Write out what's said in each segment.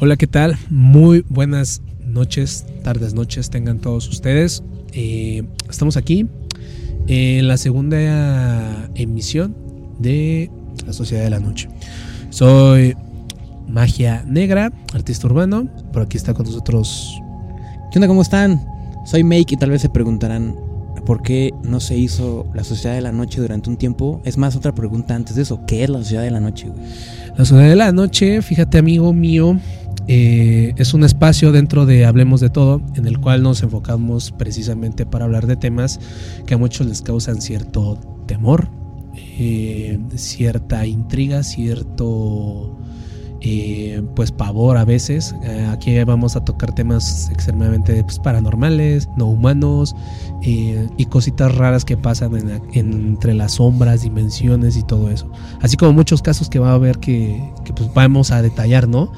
Hola, ¿qué tal? Muy buenas noches, tardes, noches tengan todos ustedes. Eh, estamos aquí en la segunda emisión de La Sociedad de la Noche. Soy Magia Negra, artista urbano. Por aquí está con nosotros. ¿Qué onda? ¿Cómo están? Soy Make y tal vez se preguntarán por qué no se hizo la Sociedad de la Noche durante un tiempo. Es más, otra pregunta antes de eso. ¿Qué es la Sociedad de la Noche? Güey? La Sociedad de la Noche, fíjate amigo mío, eh, es un espacio dentro de Hablemos de Todo en el cual nos enfocamos precisamente para hablar de temas que a muchos les causan cierto temor, eh, cierta intriga, cierto eh, pues pavor a veces. aquí vamos a tocar temas extremadamente pues, paranormales, no humanos y cositas raras que pasan entre las sombras, dimensiones y todo eso. Así como muchos casos que va a haber que, que pues vamos a detallar, ¿no?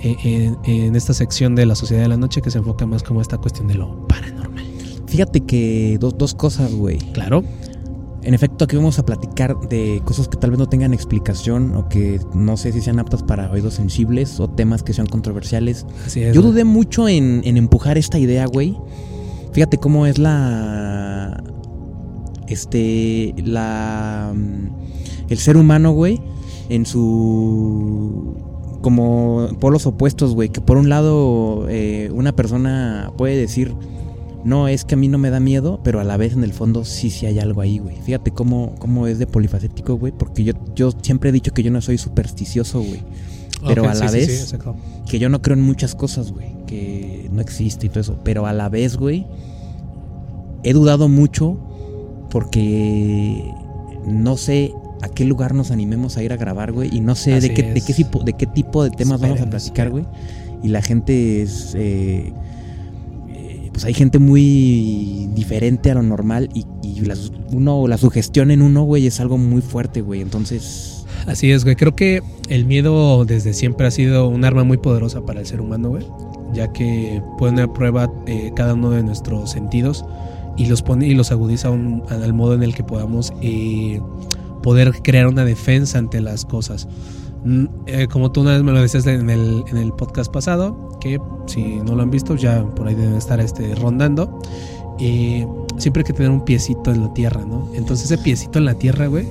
En, esta sección de la sociedad de la noche que se enfoca más como esta cuestión de lo paranormal. Fíjate que dos, cosas, güey. Claro. En efecto, aquí vamos a platicar de cosas que tal vez no tengan explicación o que no sé si sean aptas para oídos sensibles o temas que sean controversiales. Así es, Yo dudé mucho en, en empujar esta idea, güey. Fíjate cómo es la. Este. La. El ser humano, güey. En su como polos opuestos, güey. Que por un lado eh, una persona puede decir, no, es que a mí no me da miedo, pero a la vez en el fondo sí, sí hay algo ahí, güey. Fíjate cómo, cómo es de polifacético, güey. Porque yo, yo siempre he dicho que yo no soy supersticioso, güey. Pero a la vez, que yo no creo en muchas cosas, güey. Que no existe y todo eso. Pero a la vez, güey, he dudado mucho porque no sé a qué lugar nos animemos a ir a grabar, güey. Y no sé de qué, de qué, tipo, de qué tipo de temas vamos a platicar, güey. Y la gente es. Eh, eh, pues hay gente muy diferente a lo normal. Y, la, uno, la sugestión en uno, güey, es algo muy fuerte, güey. Entonces. Así es, güey. Creo que el miedo desde siempre ha sido un arma muy poderosa para el ser humano, güey. Ya que pone a prueba eh, cada uno de nuestros sentidos y los pone y los agudiza al modo en el que podamos poder crear una defensa ante las cosas. Mm, eh, como tú una vez me lo decías en el, en el podcast pasado, que si no lo han visto, ya por ahí deben estar este, rondando. Eh, siempre hay que tener un piecito en la tierra, ¿no? Entonces ese piecito en la tierra, güey,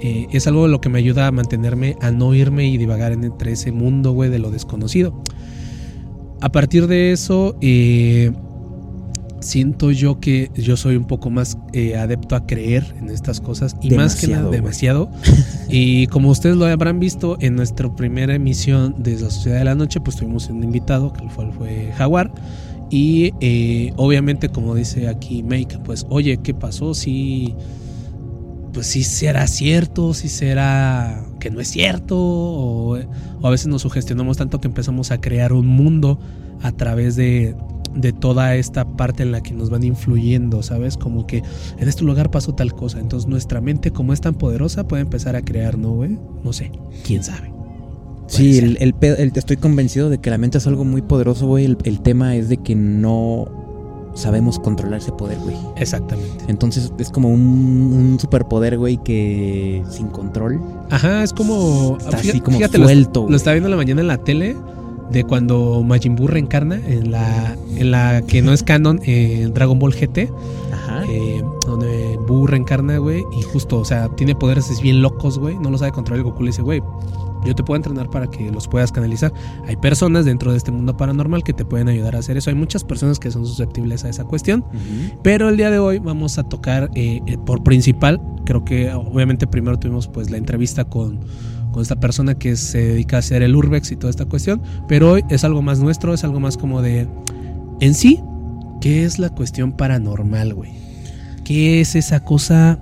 eh, es algo lo que me ayuda a mantenerme, a no irme y divagar entre ese mundo, güey, de lo desconocido. A partir de eso, eh, siento yo que yo soy un poco más eh, adepto a creer en estas cosas y más que nada demasiado. y como ustedes lo habrán visto en nuestra primera emisión de la Sociedad de la Noche, pues tuvimos un invitado que fue, fue Jaguar. Y eh, obviamente, como dice aquí Make, pues oye, ¿qué pasó? Si, pues si será cierto, si será que no es cierto, o, o a veces nos sugestionamos tanto que empezamos a crear un mundo a través de, de toda esta parte en la que nos van influyendo, ¿sabes? Como que en este lugar pasó tal cosa. Entonces nuestra mente, como es tan poderosa, puede empezar a crear, ¿no, güey? No sé, quién sabe. Sí, el, el, estoy convencido de que la mente es algo muy poderoso, güey. El, tema es de que no sabemos controlar ese poder, güey. Exactamente. Entonces es como un, superpoder, güey, que sin control. Ajá, es como. así como suelto. Lo, lo estaba viendo en la mañana en la tele de cuando Majin Buu reencarna en la, en la que no es canon en Dragon Ball GT. Ajá. Eh, donde Buu reencarna, güey, y justo, o sea, tiene poderes es bien locos, güey, no lo sabe controlar. Y Goku le dice, güey, yo te puedo entrenar para que los puedas canalizar. Hay personas dentro de este mundo paranormal que te pueden ayudar a hacer eso. Hay muchas personas que son susceptibles a esa cuestión. Pero el día de hoy vamos a tocar eh, eh, por principal, creo que obviamente primero tuvimos pues la entrevista con con esta persona que se dedica a hacer el urbex y toda esta cuestión, pero hoy es algo más nuestro, es algo más como de en sí, ¿qué es la cuestión paranormal, güey? ¿Qué es esa cosa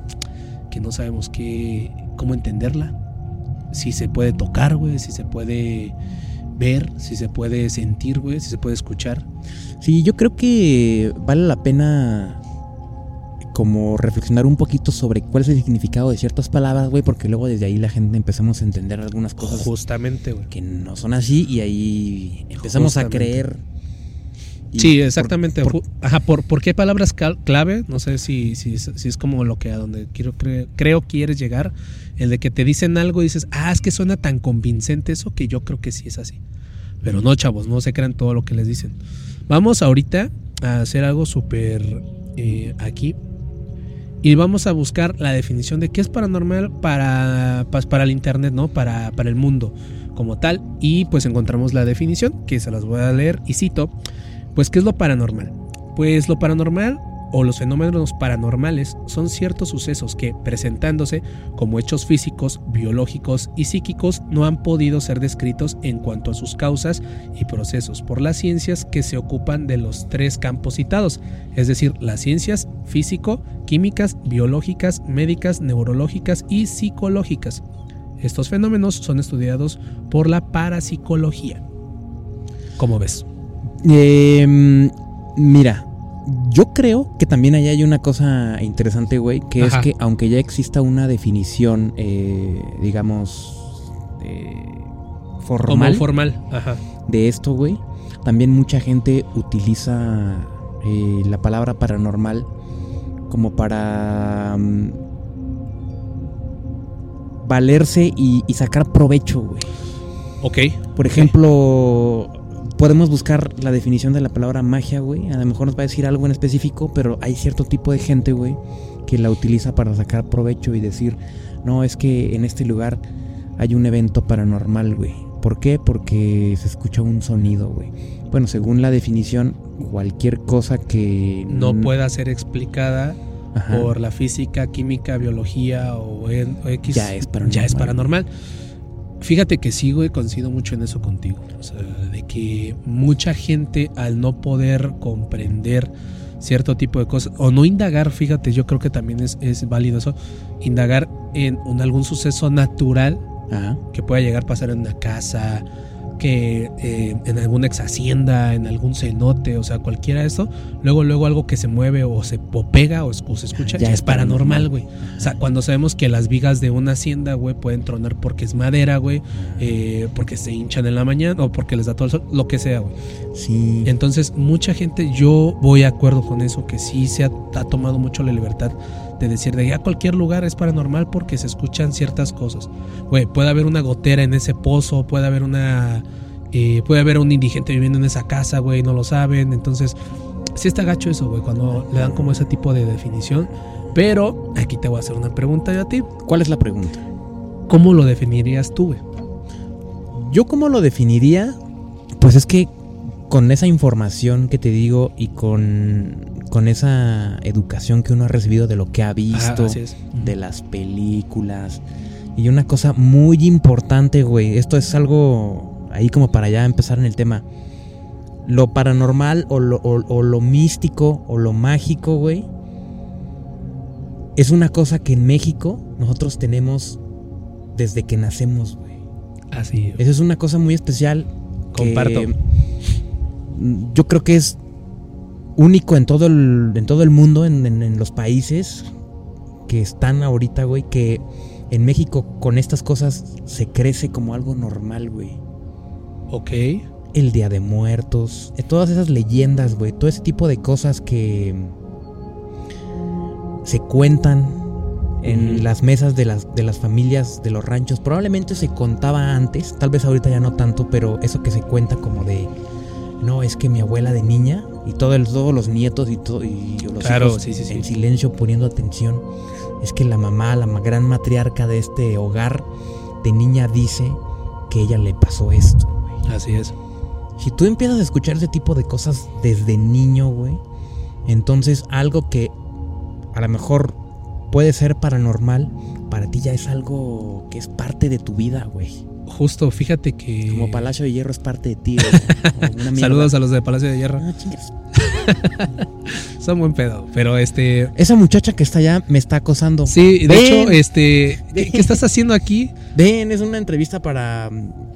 que no sabemos qué cómo entenderla? Si se puede tocar, güey, si se puede ver, si se puede sentir, güey, si se puede escuchar. Sí, yo creo que vale la pena como reflexionar un poquito sobre cuál es el significado de ciertas palabras, güey, porque luego desde ahí la gente empezamos a entender algunas cosas. Justamente, güey. Que no son así y ahí empezamos a creer. Sí, exactamente. Por, Ajá, por, por, qué palabras clave? No sé si, si, si, es como lo que a donde quiero creo quieres llegar. El de que te dicen algo y dices, ah, es que suena tan convincente eso que yo creo que sí es así. Pero no, chavos, no se crean todo lo que les dicen. Vamos ahorita a hacer algo súper eh, aquí. Y vamos a buscar la definición de qué es paranormal para, pues, para el Internet, ¿no? Para, para el mundo como tal. Y pues encontramos la definición, que se las voy a leer y cito. Pues, ¿qué es lo paranormal? Pues lo paranormal o los fenómenos paranormales son ciertos sucesos que, presentándose como hechos físicos, biológicos y psíquicos, no han podido ser descritos en cuanto a sus causas y procesos por las ciencias que se ocupan de los tres campos citados, es decir, las ciencias físico, químicas, biológicas, médicas, neurológicas y psicológicas. Estos fenómenos son estudiados por la parapsicología. ¿Cómo ves? Em, mira, yo creo que también ahí hay una cosa interesante, güey, que es que aunque ya exista una definición, eh, digamos, eh, formal, formal. de esto, güey, también mucha gente utiliza eh, la palabra paranormal como para mm, valerse y, sacar provecho, güey. Ok. Por ejemplo, podemos buscar la definición de la palabra magia, güey. A lo mejor nos va a decir algo en específico, pero hay cierto tipo de gente, güey, que la utiliza para sacar provecho y decir, no, es que en este lugar hay un evento paranormal, güey. ¿Por qué? Porque se escucha un sonido, güey. Bueno, según la definición, cualquier cosa que... No pueda ser explicada por la física, química, biología o, X... Ya es paranormal. Ya es paranormal. Fíjate que sigo y coincido mucho en eso contigo. O sea, de que mucha gente al no poder comprender cierto tipo de cosas o no indagar, fíjate, yo creo que también es, es válido eso, indagar en un, algún suceso natural que pueda llegar a pasar en una casa, que eh, en alguna ex hacienda, en algún cenote, o sea, cualquiera de eso, luego, luego algo que se mueve o se pega o, se escucha, ya, es paranormal, güey. O sea, cuando sabemos que las vigas de una hacienda, güey, pueden tronar porque es madera, güey, eh, porque se hinchan en la mañana o porque les da todo el sol, lo que sea, güey. Sí. Entonces, mucha gente, yo voy de acuerdo con eso, que sí se ha, ha tomado mucho la libertad de decir de ya cualquier lugar es paranormal porque se escuchan ciertas cosas. Güey, puede haber una gotera en ese pozo, puede haber una. Eh, puede haber un indigente viviendo en esa casa, güey, no lo saben. Entonces, sí está gacho eso, güey, cuando le dan como ese tipo de definición. Pero aquí te voy a hacer una pregunta yo a ti. ¿Cuál es la pregunta? ¿Cómo lo definirías tú, güey? Yo, ¿cómo lo definiría? Pues es que con esa información que te digo y con con esa educación que uno ha recibido de lo que ha visto, de las películas. Y una cosa muy importante, güey, esto es algo ahí como para ya empezar en el tema. Lo paranormal o lo, o lo místico o lo mágico, güey, es una cosa que en México nosotros tenemos desde que nacemos, güey. Así. Eso es una cosa muy especial. Comparto. yo creo que es único en todo el, en todo el mundo, en, los países que están ahorita, güey, que en México con estas cosas se crece como algo normal, güey. Ok. El Día de Muertos, eh, todas esas leyendas, güey, todo ese tipo de cosas que se cuentan en las mesas de las, de las familias de los ranchos. Probablemente se contaba antes, tal vez ahorita ya no tanto, pero eso que se cuenta como de, no, es que mi abuela de niña y todo el, todos los nietos y, todo, y los hijos en silencio poniendo atención. Es que la mamá, la gran matriarca de este hogar de niña dice que ella le pasó esto. Así es. Si tú empiezas a escuchar ese tipo de cosas desde niño, güey, entonces algo que a lo mejor puede ser paranormal, para ti ya es algo que es parte de tu vida, güey justo, fíjate que. Como Palacio de Hierro es parte de ti. Saludos a los de Palacio de Hierro. Ah, Son buen pedo. Pero este. Esa muchacha que está allá me está acosando. Sí, de hecho, este. ¿qué, estás haciendo aquí? Ven, es una entrevista para.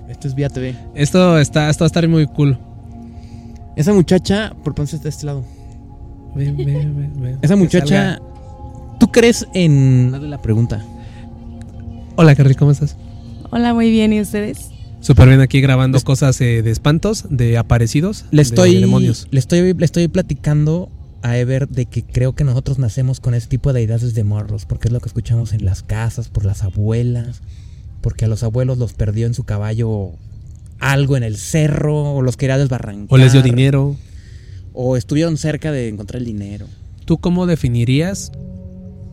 Esto es Vía TV. Esto está, esto va a estar muy cool. Esa muchacha. Por está de este lado. Ven, ven, ven, Esa muchacha. ¿Tú crees en. Dale la pregunta. Hola, Carly, ¿cómo estás? Hola, muy bien, ¿y ustedes? Súper bien aquí grabando cosas eh, de espantos, de aparecidos, le estoy, de demonios. Le estoy, le estoy platicando a Ever de que creo que nosotros nacemos con ese tipo de ideas de morros, porque es lo que escuchamos en las casas, por las abuelas, porque a los abuelos los perdió en su caballo algo en el cerro, o los quería desbarrancar. O les dio dinero. O estuvieron cerca de encontrar el dinero. ¿Tú cómo definirías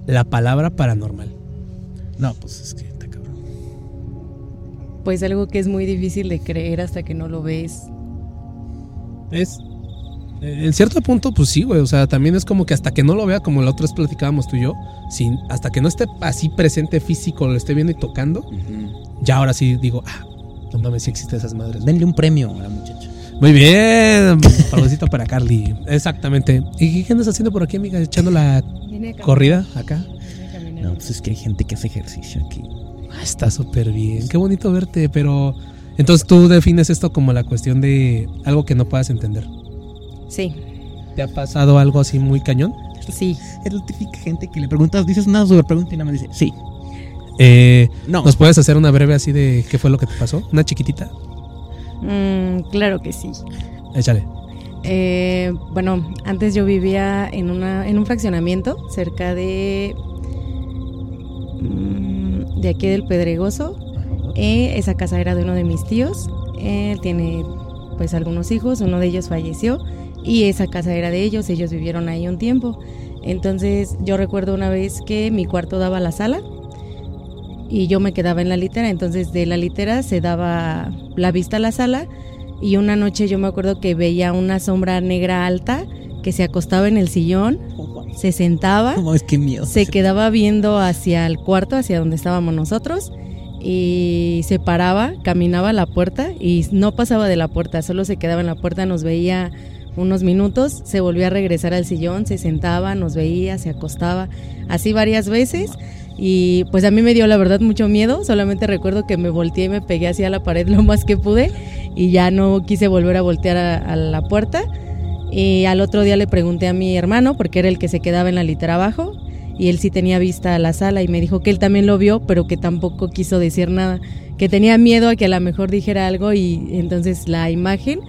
la palabra paranormal? No, pues es que. Pues algo que es muy difícil de creer hasta que no lo ves. Es. En cierto punto, pues sí, güey. O sea, también es como que hasta que no lo vea, como la otra vez platicábamos tú y yo, sin, hasta que no esté así presente físico, lo esté viendo y tocando, ya ahora sí digo, ah, no mames, sí existen esas madres. Denle un premio a la muchacha. Muy bien, palocito para Carly. Exactamente. ¿Y qué andas haciendo por aquí, amiga? Echando la corrida acá. No, pues es que hay gente que hace ejercicio aquí. Ah, está súper bien. Qué bonito verte, pero. Entonces tú defines esto como la cuestión de algo que no puedas entender. Sí, ¿Te ha pasado algo así muy cañón? sí. Es la típica gente que le preguntas, dices una super pregunta y nada más dice, sí. Eh, No. ¿Nos puedes hacer una breve así de qué fue lo que te pasó? Una chiquitita. Mm, claro que sí. Échale. Eh, bueno, antes yo vivía en, una, en un fraccionamiento cerca de, mm, de aquí del Pedregoso. Eh, esa casa era de uno de mis tíos. Él tiene pues algunos hijos, uno de ellos falleció y esa casa era de ellos, ellos vivieron ahí un tiempo. Entonces yo recuerdo una vez que mi cuarto daba a la sala y yo me quedaba en la litera, entonces de la litera se daba la vista a la sala y una noche yo me acuerdo que veía una sombra negra alta que se acostaba en el sillón, se sentaba, No, es que miedo. se quedaba viendo hacia el cuarto, hacia donde estábamos nosotros y se paraba, caminaba a la puerta y no pasaba de la puerta, solo se quedaba en la puerta, nos veía unos minutos, se volvía a regresar al sillón, se sentaba, nos veía, se acostaba, así varias veces. Y pues a mí me dio la verdad mucho miedo, solamente recuerdo que me volteé y me pegué hacia la pared lo más que pude y ya no quise volver a voltear a, a la puerta. Y al otro día le pregunté a mi hermano, porque era el que se quedaba en la litera abajo, y él sí tenía vista a la sala y me dijo que él también lo vio, pero que tampoco quiso decir nada, que tenía miedo a que a lo mejor dijera algo y entonces la imagen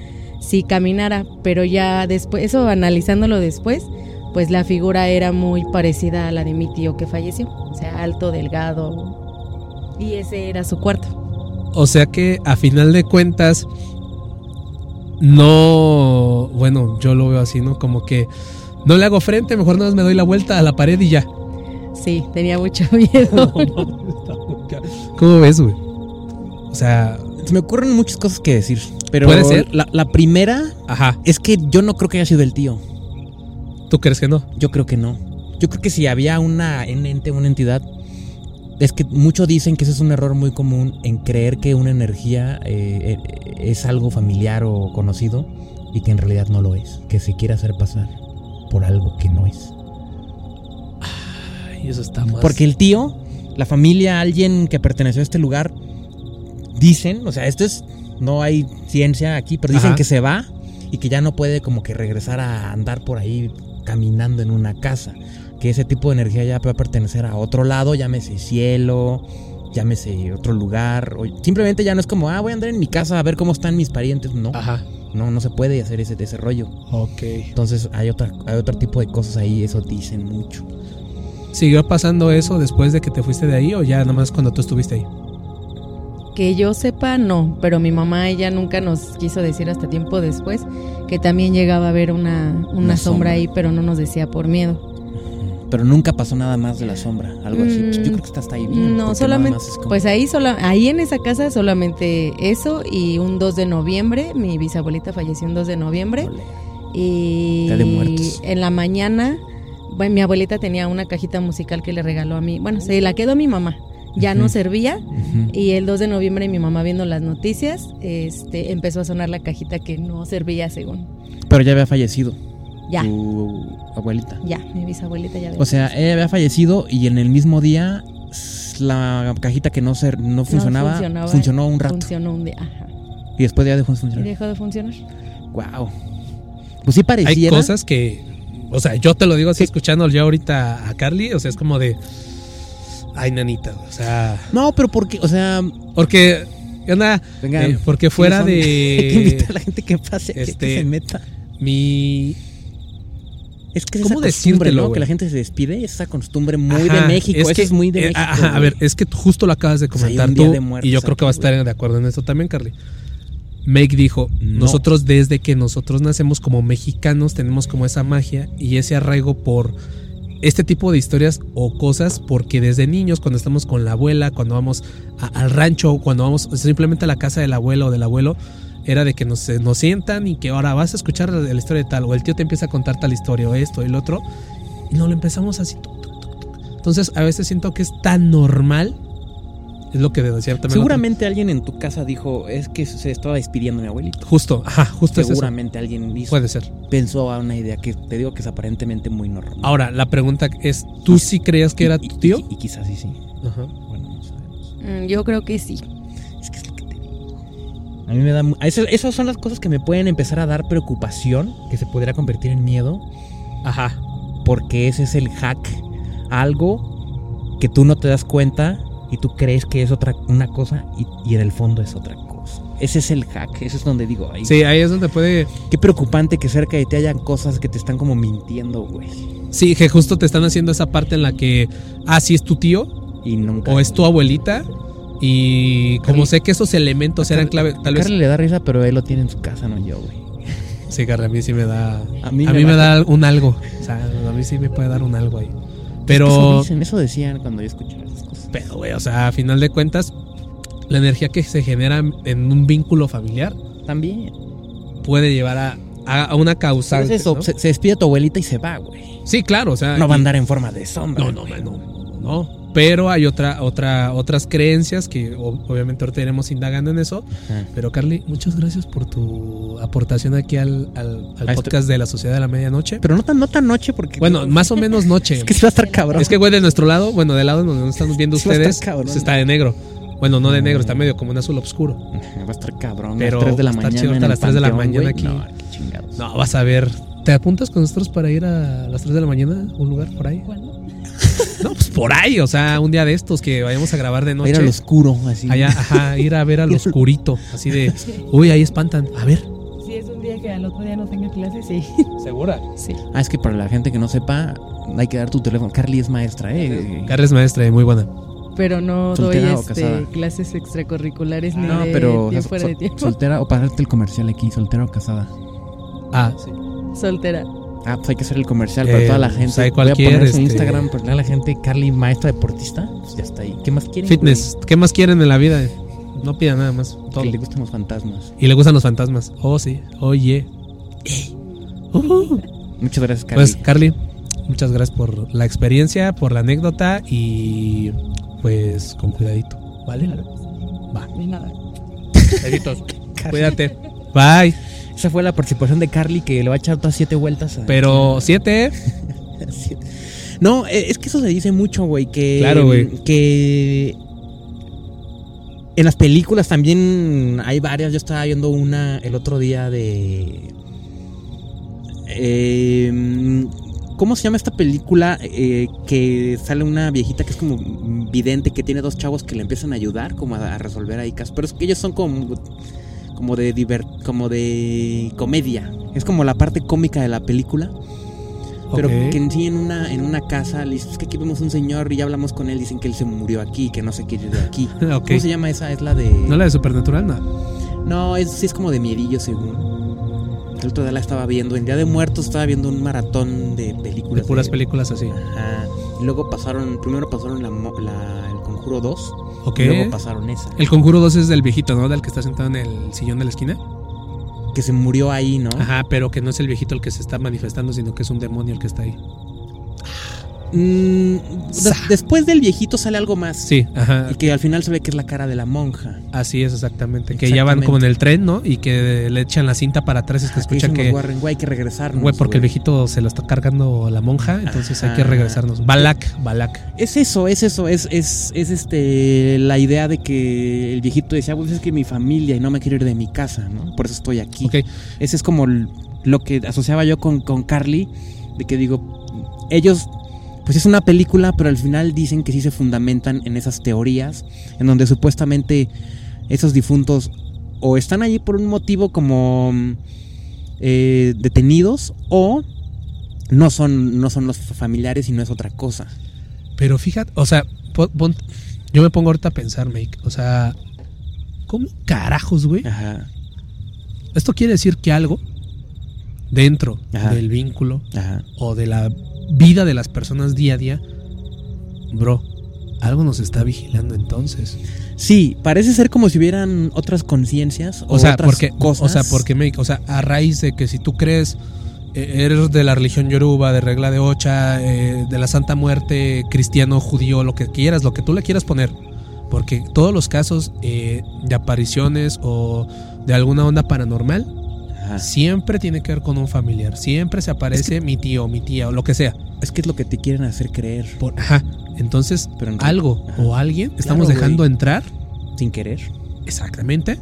sí caminara, pero ya después, eso analizándolo después, pues la figura era muy parecida a la de mi tío que falleció, o sea, alto, delgado, y ese era su cuarto. O sea que a final de cuentas, no. Bueno, yo lo veo así, ¿no? Como que no le hago frente, mejor nada más me doy la vuelta a la pared y ya. Sí, tenía mucho miedo. ¿Cómo ves, güey? O sea, Se me ocurren muchas cosas que decir. Pero ¿Puede ser? La, la primera ajá. es que yo no creo que haya sido el tío. ¿Tú crees que no? Yo creo que no. Yo creo que si había una un ente, una entidad, es que muchos dicen que ese es un error muy común en creer que una energía eh, eh, es algo familiar o conocido y que en realidad no lo es. Que se quiere hacer pasar por algo que no es. Ay, eso está más. Porque el tío, la familia, alguien que perteneció a este lugar, dicen, o sea, esto es, no hay ciencia aquí, pero dicen Ajá. que se va y que ya no puede como que regresar a andar por ahí caminando en una casa. Que ese tipo de energía ya puede pertenecer a otro lado, llámese cielo, llámese otro lugar. O simplemente ya no es como, ah, voy a andar en mi casa a ver cómo están mis parientes. No, Ajá. no, no se puede hacer ese, ese rollo. Ok. Entonces hay, otra, hay otro tipo de cosas ahí, eso dicen mucho. ¿Siguió pasando eso después de que te fuiste de ahí o ya nada más cuando tú estuviste ahí? Que yo sepa, no, pero mi mamá, ella nunca nos quiso decir hasta tiempo después que también llegaba a ver una, una, Una sombra, sombra. ahí, pero no nos decía por miedo. Pero nunca pasó nada más de la sombra, algo así. Mm, Yo creo que está hasta ahí bien. No, solamente, como- pues ahí, sola, ahí en esa casa solamente eso y un 2 de noviembre, mi bisabuelita falleció un 2 de noviembre Ole. y de Muertos. en la mañana, bueno, mi abuelita tenía una cajita musical que le regaló a mí, bueno, se la quedó a mi mamá, ya no Ujú. servía Ujú. y el 2 de noviembre mi mamá viendo las noticias, este, empezó a sonar la cajita que no servía según. Pero ya había fallecido Ya, tu abuelita. ya, mi bisabuelita ya. O sea, ella había fallecido y en el mismo día la cajita que no se, no funcionaba, funcionaba. funcionó un rato. funcionó un día, ajá, Y después ya dejó de y funcionar. dejó de funcionar. Wow. Pues sí Hay pareciera. cosas que. O sea, yo te lo digo así escuchando ya ahorita a Carly. O sea, es como de. Ay, nanita. O sea. No, pero porque, o sea, Porque. ¿Qué onda? venga, Eh, porque fuera. Hay que invitar a de. la gente que pase, que- que, este, se meta. Mi. Es que es ¿cómo esa costumbre, ¿no? Que la gente se despide, esa costumbre muy de México. eso que- es muy de eh, México. ajá, a ver, es que tú justo lo acabas de hay comentar tú. de Muertos y yo creo que vas a estar de acuerdo en eso también, Carly. Make dijo, No. nosotros desde que nosotros nacemos como mexicanos tenemos como esa magia y ese arraigo por este tipo de historias o cosas porque desde niños cuando estamos con la abuela, cuando vamos a- al rancho, cuando vamos simplemente a la casa del abuelo o del abuelo, era de que nos, nos sientan y que ahora vas a escuchar la, la historia de tal o el tío te empieza a contar tal historia o esto y el otro y no lo empezamos así. tuc, tuc, tuc, tuc. Entonces a veces siento que es tan normal, es lo que decía también. Seguramente alguien en tu casa dijo, es que se estaba despidiendo mi abuelito. Justo, ajá, justo es eso. Seguramente alguien hizo- Puede ser. pensó a una idea que te digo que es aparentemente muy normal. Ahora, la pregunta es, ¿tú sí creías que era Y- tu y- tío? Y, y quizás sí, sí. Ajá. Bueno, no sabemos. Mm, Yo creo que sí. A mí me da... eso- esas son las cosas que me pueden empezar a dar preocupación, que se podría convertir en miedo, Ajá. porque ese es el hack. Algo que tú no te das cuenta y tú crees que es otra una cosa y, y en el fondo es otra cosa. Ese es el hack, ese es donde digo, Sí, ahí es donde puede... qué preocupante que cerca de ti hayan cosas que te están como mintiendo, güey. Sí, que justo te están haciendo esa parte en la que, ah, sí es tu tío Y nunca... o es tu abuelita. Y como Carly- sé que esos elementos eran clave, tal vez... Carly le da risa, pero él lo tiene en su casa, no yo, güey. Sí, Carly, a mí sí me da... A A mí mí, me da un algo. O sea, a mí sí me puede dar un algo ahí. Eso, Pero... dicen, eso decían cuando yo escuchaba esas cosas. Pero, güey, o sea, a final de cuentas, la energía que se genera en un vínculo familiar También. puede llevar a, a, a una causante. es eso, ¿no? se, se despide tu abuelita y se va, güey. Sí, claro, o sea... No va a andar en forma de sombra. No, no, no, no. Pero hay otra, otra, otras creencias que obviamente ahorita iremos indagando en eso. Ajá. Pero Carly, muchas gracias por tu aportación aquí al, al- al A esto- podcast de la Sociedad de la Medianoche. Pero no tan, no tan noche porque... bueno, más o menos noche. Es que sí va a estar cabrón. Es que, güey, de nuestro lado, bueno, del lado donde nos están viendo Sí va a estar ustedes, pues está de negro. Bueno, no de negro, está medio como un azul oscuro. Va a estar cabrón. Pero a las 3 de la a mañana. chido el las 3 de la panteón, mañana aquí. No, qué chingados. No, vas a ver. ¿Te apuntas con nosotros para ir a las 3 de la mañana a un lugar por ahí? No, pues por ahí, o sea, un día de estos que vayamos a grabar de a noche. ir al oscuro, así. Allá, ajá, ir a ver al oscurito, así de, uy, ahí espantan. A ver. Si es un día que al otro día no tenga clases, sí. ¿Segura? Sí. Ah, es que para la gente que no sepa, hay que dar tu teléfono. Carly es maestra, eh. Carles maestra, y muy buena. Pero no doy ¿Soltera o este, clases extracurriculares ni No, de pero o sea, tiempo fuera sol- de tiempo. soltera o para darte el comercial aquí, soltera o casada. Ah, sí. Soltera. Ah, pues hay que hacer el comercial Eh, para toda la pues gente. hay Voy a poner su este- Instagram para toda la gente. Carly, maestra deportista. Pues ya está ahí. ¿Qué más quieren? Fitness. ¿Qué más quieren en la vida? No pidan nada más. Todo. Que le gustan los fantasmas. Y le gustan los fantasmas. Oh, sí. Oye. Muchas gracias, Carly. Pues, Carly, muchas gracias por la experiencia, por la anécdota y pues con cuidadito. ¿Vale? Va. Ni nada. Besitos. Cuídate. Bye. Esa fue la participación de Carly que le va a echar todas siete vueltas. a- Pero siete. No, eh, es que eso se dice mucho, güey. Que, Claro, güey. Que en las películas también hay varias. Yo estaba viendo una el otro día de. eh, ¿Cómo se llama esta película? Eh, que sale una viejita que es como vidente, que tiene dos chavos que le empiezan a ayudar como a, a resolver ahí casos. Pero es que ellos son como, como de diver- como de comedia. Es como la parte cómica de la película. Pero Ok. que en sí en una, en una casa, le dices, es que aquí vemos un señor y ya hablamos con él, dicen que él se murió aquí, que no se quiere ir de aquí. ¿Cómo se llama esa? Es la de... ¿No la de Supernatural? No. No, es, sí es como de miedillo según. El otro día la estaba viendo, en Día de Muertos estaba viendo un maratón de películas. De puras películas así. Ajá. Y luego pasaron, primero pasaron la, la- el Conjuro 2, Luego pasaron esa. El conjuro 2 es del viejito, ¿no? Del que está sentado en el sillón de la esquina. Que se murió ahí, ¿no? Ajá, pero que no es el viejito el que se está manifestando, sino que es un demonio el que está ahí. Mm, des- después del viejito sale algo más. Sí, ajá. Y que al final se ve que es la cara de la monja. Así es, exactamente. Que ya van como en el tren, ¿no? Y que le echan la cinta para atrás y es que Ajá, que escuchan que. los Warren, güey, hay que regresarnos. Güey, porque el viejito se lo está cargando la monja, entonces hay que regresarnos. Balak, Balak. Es eso, es eso, es, es, es este la idea de que el viejito decía, pues es que mi familia y no me quiero ir de mi casa, ¿no? Por eso estoy aquí. Ok, Ese es como lo que asociaba yo con, con Carly, de que digo, ellos, pues es una película, pero al final dicen que sí se fundamentan en esas teorías, en donde supuestamente esos difuntos o están allí por un motivo como mm, eh, detenidos o no son, no son los familiares y no es otra cosa. pero fíjate, o sea, pon- pon- yo me pongo ahorita a pensar, Make. O sea, ¿cómo carajos, güey? Ajá. Esto quiere decir que algo dentro Ajá. del vínculo Ajá. o de la vida de las personas día a día, bro, algo nos está vigilando entonces. Sí, parece ser como si hubieran otras conciencias o, O sea, otras porque, cosas. o sea, porque me, o sea, a raíz de que si tú crees eh, eres de la religión yoruba, de regla de ocha, eh, de la Santa Muerte, cristiano, judío, lo que quieras, lo que tú le quieras poner, porque todos los casos eh, de apariciones o de alguna onda paranormal Ajá. siempre tiene que ver con un familiar, siempre se aparece mi tío, mi tía o lo que sea. Es que es lo que te quieren hacer creer Por- ajá. Entonces, Pero en algo Ajá. o alguien estamos Claro, dejando güey. entrar sin querer. exactamente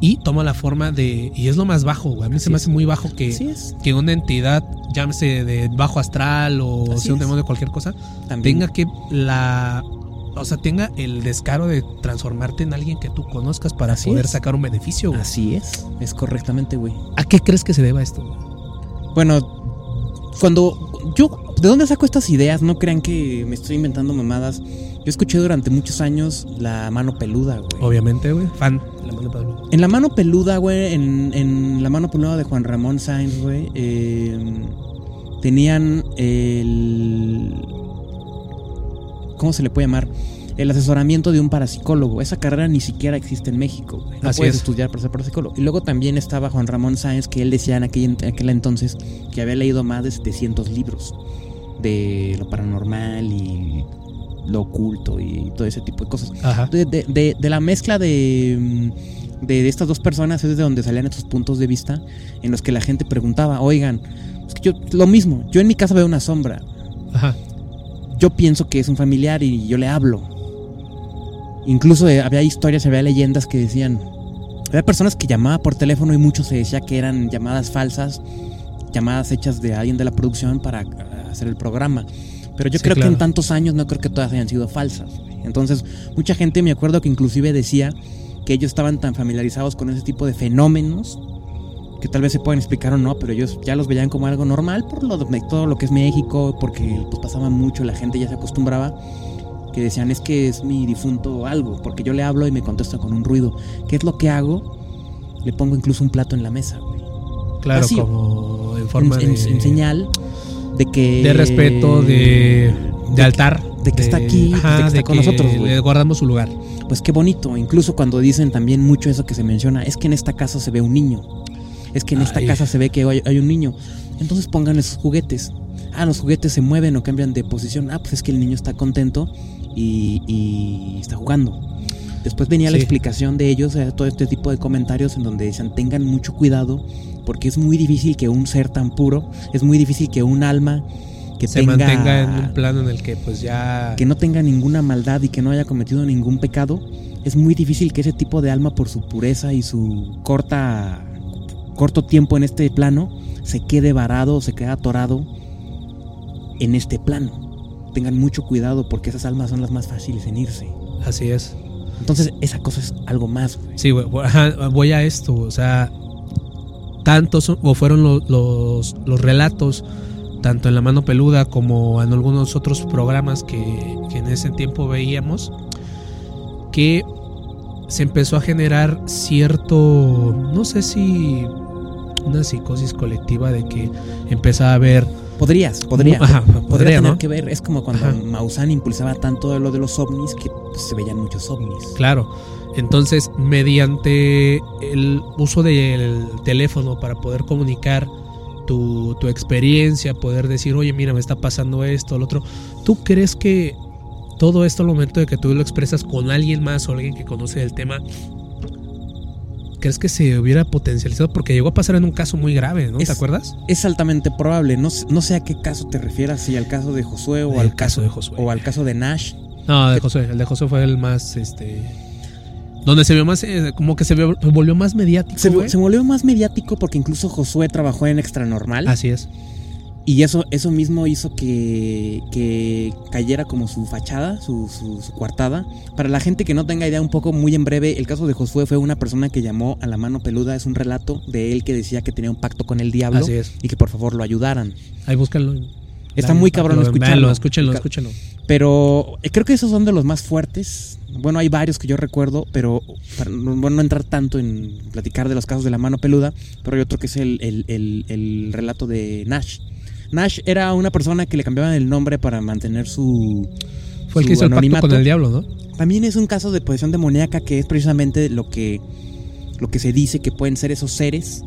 y toma la forma de y es lo más bajo, güey. A mí se me es. hace muy bajo que es. que una entidad, llámese de bajo astral o Así sea un demonio, cualquier cosa, También. tenga que la. O sea, tenga el descaro de transformarte en alguien que tú conozcas para Así poder es. sacar un beneficio. güey. Así es. Es correctamente, güey. ¿A qué crees que se deba esto? güey? Bueno, cuando yo, ¿de dónde saco estas ideas? No crean que me estoy inventando mamadas. Yo escuché durante muchos años la mano peluda, güey. Obviamente, güey. Fan. la mano Pablo. En la mano peluda, güey, en, en la mano peluda de Juan Ramón Sainz, güey, eh, tenían el... ¿Cómo se le puede llamar? El asesoramiento de un parapsicólogo. Esa carrera ni siquiera existe en México, güey. No Así puedes es. estudiar para ser parapsicólogo. Y luego también estaba Juan Ramón Sáenz, que él decía en aquel, en aquel entonces que había leído más de 700 libros de lo paranormal y lo oculto y todo ese tipo de cosas Ajá. de, de- de- de la mezcla de, mm, de, de estas dos personas es de donde salían estos puntos de vista en los que la gente preguntaba, oigan, es que yo, lo mismo, yo en mi casa veo una sombra, Ajá. Yo pienso que es un familiar y yo le hablo. Incluso eh, había historias, había leyendas que decían, había personas que llamaban por teléfono y mucho se decía que eran llamadas falsas, llamadas hechas de alguien de la producción para eh, hacer el programa. Pero yo Sí, creo que en tantos años no creo que todas hayan sido falsas. Entonces, mucha gente me acuerdo que inclusive decía que ellos estaban tan familiarizados con ese tipo de fenómenos que tal vez se pueden explicar o no, pero ellos ya los veían como algo normal por lo de todo lo que es México, porque pues pasaba mucho, la gente ya se acostumbraba, que decían es que es mi difunto algo, porque yo le hablo y me contesta con un ruido. ¿Qué es lo que hago? Le pongo incluso un plato en la mesa, güey. Claro, como en forma en, de. en- en señal de que de respeto, de, de altar. de que está aquí, de que está con nosotros, güey. Le guardamos su lugar. Pues qué bonito, incluso cuando dicen también mucho eso que se menciona, es que en esta casa se ve un niño, es que en esta Ay. casa se ve que hay, hay un niño, entonces pónganle sus juguetes. Ah, los juguetes se mueven o cambian de posición. Ah, pues es que el niño está contento y, y está jugando. Después venía la explicación de ellos, eh, todo este tipo de comentarios en donde decían tengan mucho cuidado porque es muy difícil que un ser tan puro, es muy difícil que un alma que se tenga mantenga en un plano en el que pues ya que no tenga ninguna maldad y que no haya cometido ningún pecado, es muy difícil que ese tipo de alma por su pureza y su corta corto tiempo en este plano se quede varado o se quede atorado en este plano. Tengan mucho cuidado porque esas almas son las más fáciles en irse. así es. Entonces, esa cosa es algo más, güey. Sí, voy- a esto, o sea, tantos o fueron lo- los, los relatos, tanto en La Mano Peluda como en algunos otros programas que, que en ese tiempo veíamos, que se empezó a generar cierto, no sé si una psicosis colectiva de que empezaba a haber... Podrías, podría. Ajá, podría podría, tener ¿no? que ver. Es como cuando Ajá. Maussan impulsaba tanto lo de los ovnis que pues, se veían muchos ovnis. Claro. Entonces, mediante el uso del teléfono para poder comunicar tu, tu experiencia, poder decir, oye, mira, me está pasando esto, lo otro, ¿tú crees que todo esto al momento de que tú lo expresas con alguien más o alguien que conoce el tema, crees que se hubiera potencializado? Porque llegó a pasar en un caso muy grave, ¿no? Es- ¿Te acuerdas? Es altamente probable. No, sé- no sé a qué caso te refieras, si al caso de Josué o El al caso de Josué. o al caso de Nash. No, de José. El de José fue el más, este... Donde se vio más, eh, como que se, vio- se volvió más mediático. Se, se volvió más mediático porque incluso Josué trabajó en Extranormal Así es. Y eso, eso mismo hizo que, que cayera como su fachada, su, su, su coartada. Para la gente que no tenga idea un poco muy en breve, el caso de Josué fue una persona que llamó a la mano peluda, es un relato de él que decía que tenía un pacto con el diablo Así es. y que por favor lo ayudaran. Ahí búscalo. Está muy cabrón escucharlo. escúchenlo, escúchenlo. Pero eh, creo que esos son de los más fuertes. Bueno, hay varios que yo recuerdo, pero para no, entrar tanto en platicar de los casos de la mano peluda, pero hay otro que es el, el- el- el relato de Nash. Nash era una persona que le cambiaban el nombre para mantener su... Fue el su que hizo el pacto anonimato. con el diablo, ¿no? También es un caso de posesión demoníaca que es precisamente lo que, lo que se dice que pueden ser esos seres.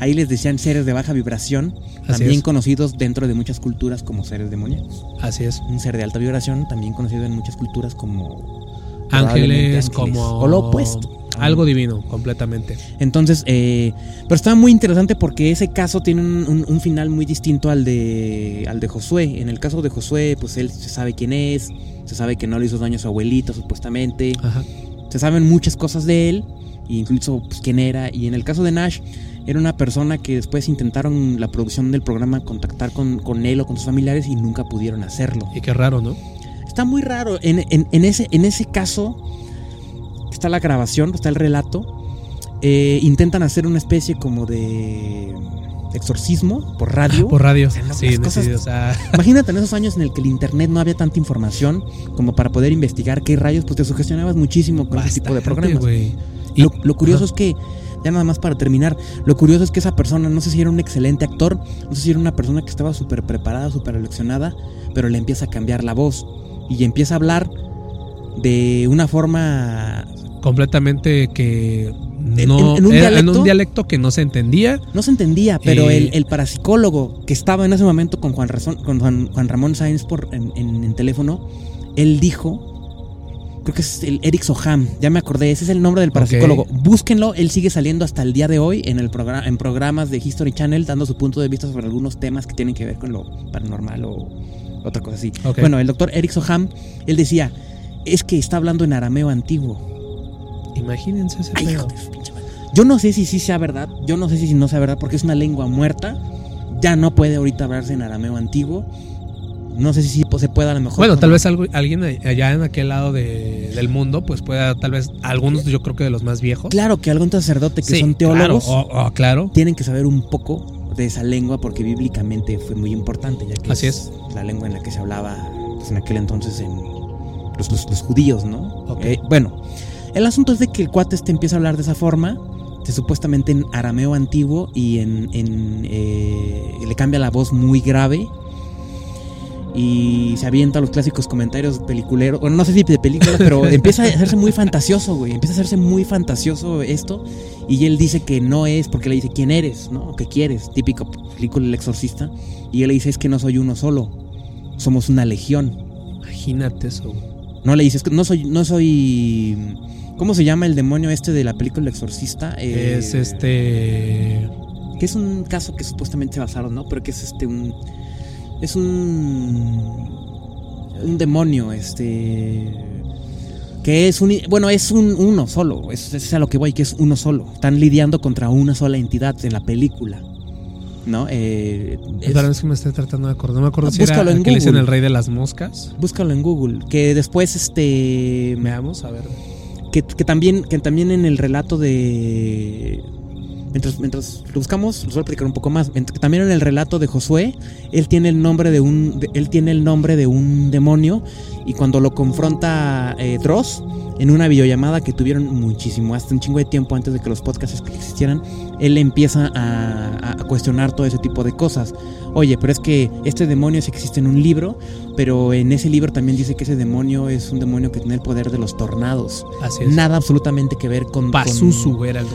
Ahí les decían seres de baja vibración, Así también es. conocidos dentro de muchas culturas como seres demoníacos. Así es. Un ser de alta vibración, también conocido en muchas culturas como Ángeles, como. O lo opuesto. Algo divino, completamente. Entonces, eh, pero está muy interesante porque ese caso tiene un, un- un final muy distinto al de, al de Josué. En el caso de Josué, pues él se sabe quién es, se sabe que no le hizo daño a su abuelito, supuestamente. Ajá. Se saben muchas cosas de él, incluso pues, quién era. Y en el caso de Nash, era una persona que después intentaron la producción del programa contactar con, con él o con sus familiares y nunca pudieron hacerlo. Y qué raro, ¿no? Está muy raro. En, en- en ese, en ese caso, está la grabación, está el relato. Eh, intentan hacer una especie como de exorcismo por radio. Por radio. sea, no, sí, cosas- sí, o sea, Imagínate en esos años en el que el internet no había tanta información como para poder investigar qué rayos, pues te sugestionabas muchísimo con ese tipo de bastante, programas. Y lo, lo curioso es que, ya nada más para terminar, lo curioso es que esa persona, no sé si era un excelente actor, no sé si era una persona que estaba súper preparada, súper eleccionada, pero le empieza a cambiar la voz y empieza a hablar de una forma, completamente que no en- en un en dialecto. un dialecto que no se entendía. no se entendía, pero Eh. el, el parapsicólogo que estaba en ese momento con Juan, Razón- con Juan, Juan Ramón Sáenz por, en, en- teléfono, él dijo, creo que es el Eric Soham, ya me acordé, ese es el nombre del parapsicólogo. Búsquenlo, él sigue saliendo hasta el día de hoy en, el programa, en programas de History Channel, dando su punto de vista sobre algunos temas que tienen que ver con lo paranormal o otra cosa así. Bueno, el doctor Eric Soham, él decía, es que está hablando en arameo antiguo. Imagínense ese Ay, pedo. Yo no sé si sí sea verdad, yo no sé si no sea verdad, porque es una lengua muerta. Ya no puede ahorita hablarse en arameo antiguo. No sé si sí pues, se pueda a lo mejor. Bueno, tal vez algo, alguien allá en aquel lado de- del mundo, pues pueda, tal vez, algunos yo creo que de los más viejos. Claro que algún sacerdote que Sí, son teólogos Claro, tienen que saber un poco de esa lengua porque bíblicamente fue muy importante, ya que Así es. la lengua en la que se hablaba pues, en aquel entonces en los, los- los judíos, ¿no? Ok. Eh, bueno, el asunto es de que el cuate este empieza a hablar de esa forma, de supuestamente en arameo antiguo y en, en, eh, le cambia la voz muy grave y se avienta los clásicos comentarios peliculeros, bueno, no sé si de película, pero empieza a hacerse muy fantasioso, güey, empieza a hacerse muy fantasioso esto y él dice que no es porque le dice quién eres, ¿no? ¿Qué quieres? Típico película El Exorcista y él le dice es que no soy uno solo, somos una legión. Imagínate eso. güey. No le dices que no soy, no soy. ¿Cómo se llama el demonio este de la película El Exorcista? Eh, Es este. Que es un caso que supuestamente se basaron, ¿no? Pero que es este un. Es un. Un demonio, este. Que es un. Bueno, es un uno solo. Es, es a lo que voy, que es uno solo. Están lidiando contra una sola entidad en la película. ¿No? Eh, es- es que me estoy tratando de acordar. No me acuerdo si era en que le dicen el rey de las moscas. búscalo en Google. Que después, este. Veamos, a ver. Que, que también que también en el relato de mientras mientras lo buscamos les voy a platicar un poco más también en el relato de Josué él tiene el nombre de un de- él tiene el nombre de un demonio y cuando lo confronta eh, Dross en una videollamada que tuvieron muchísimo hasta un chingo de tiempo antes de que los podcasts existieran él empieza a, a cuestionar todo ese tipo de cosas oye pero es que este demonio sí existe en un libro pero en ese libro también dice que ese demonio es un demonio que tiene el poder de los tornados Así es. nada absolutamente que ver con Pazuzu era el.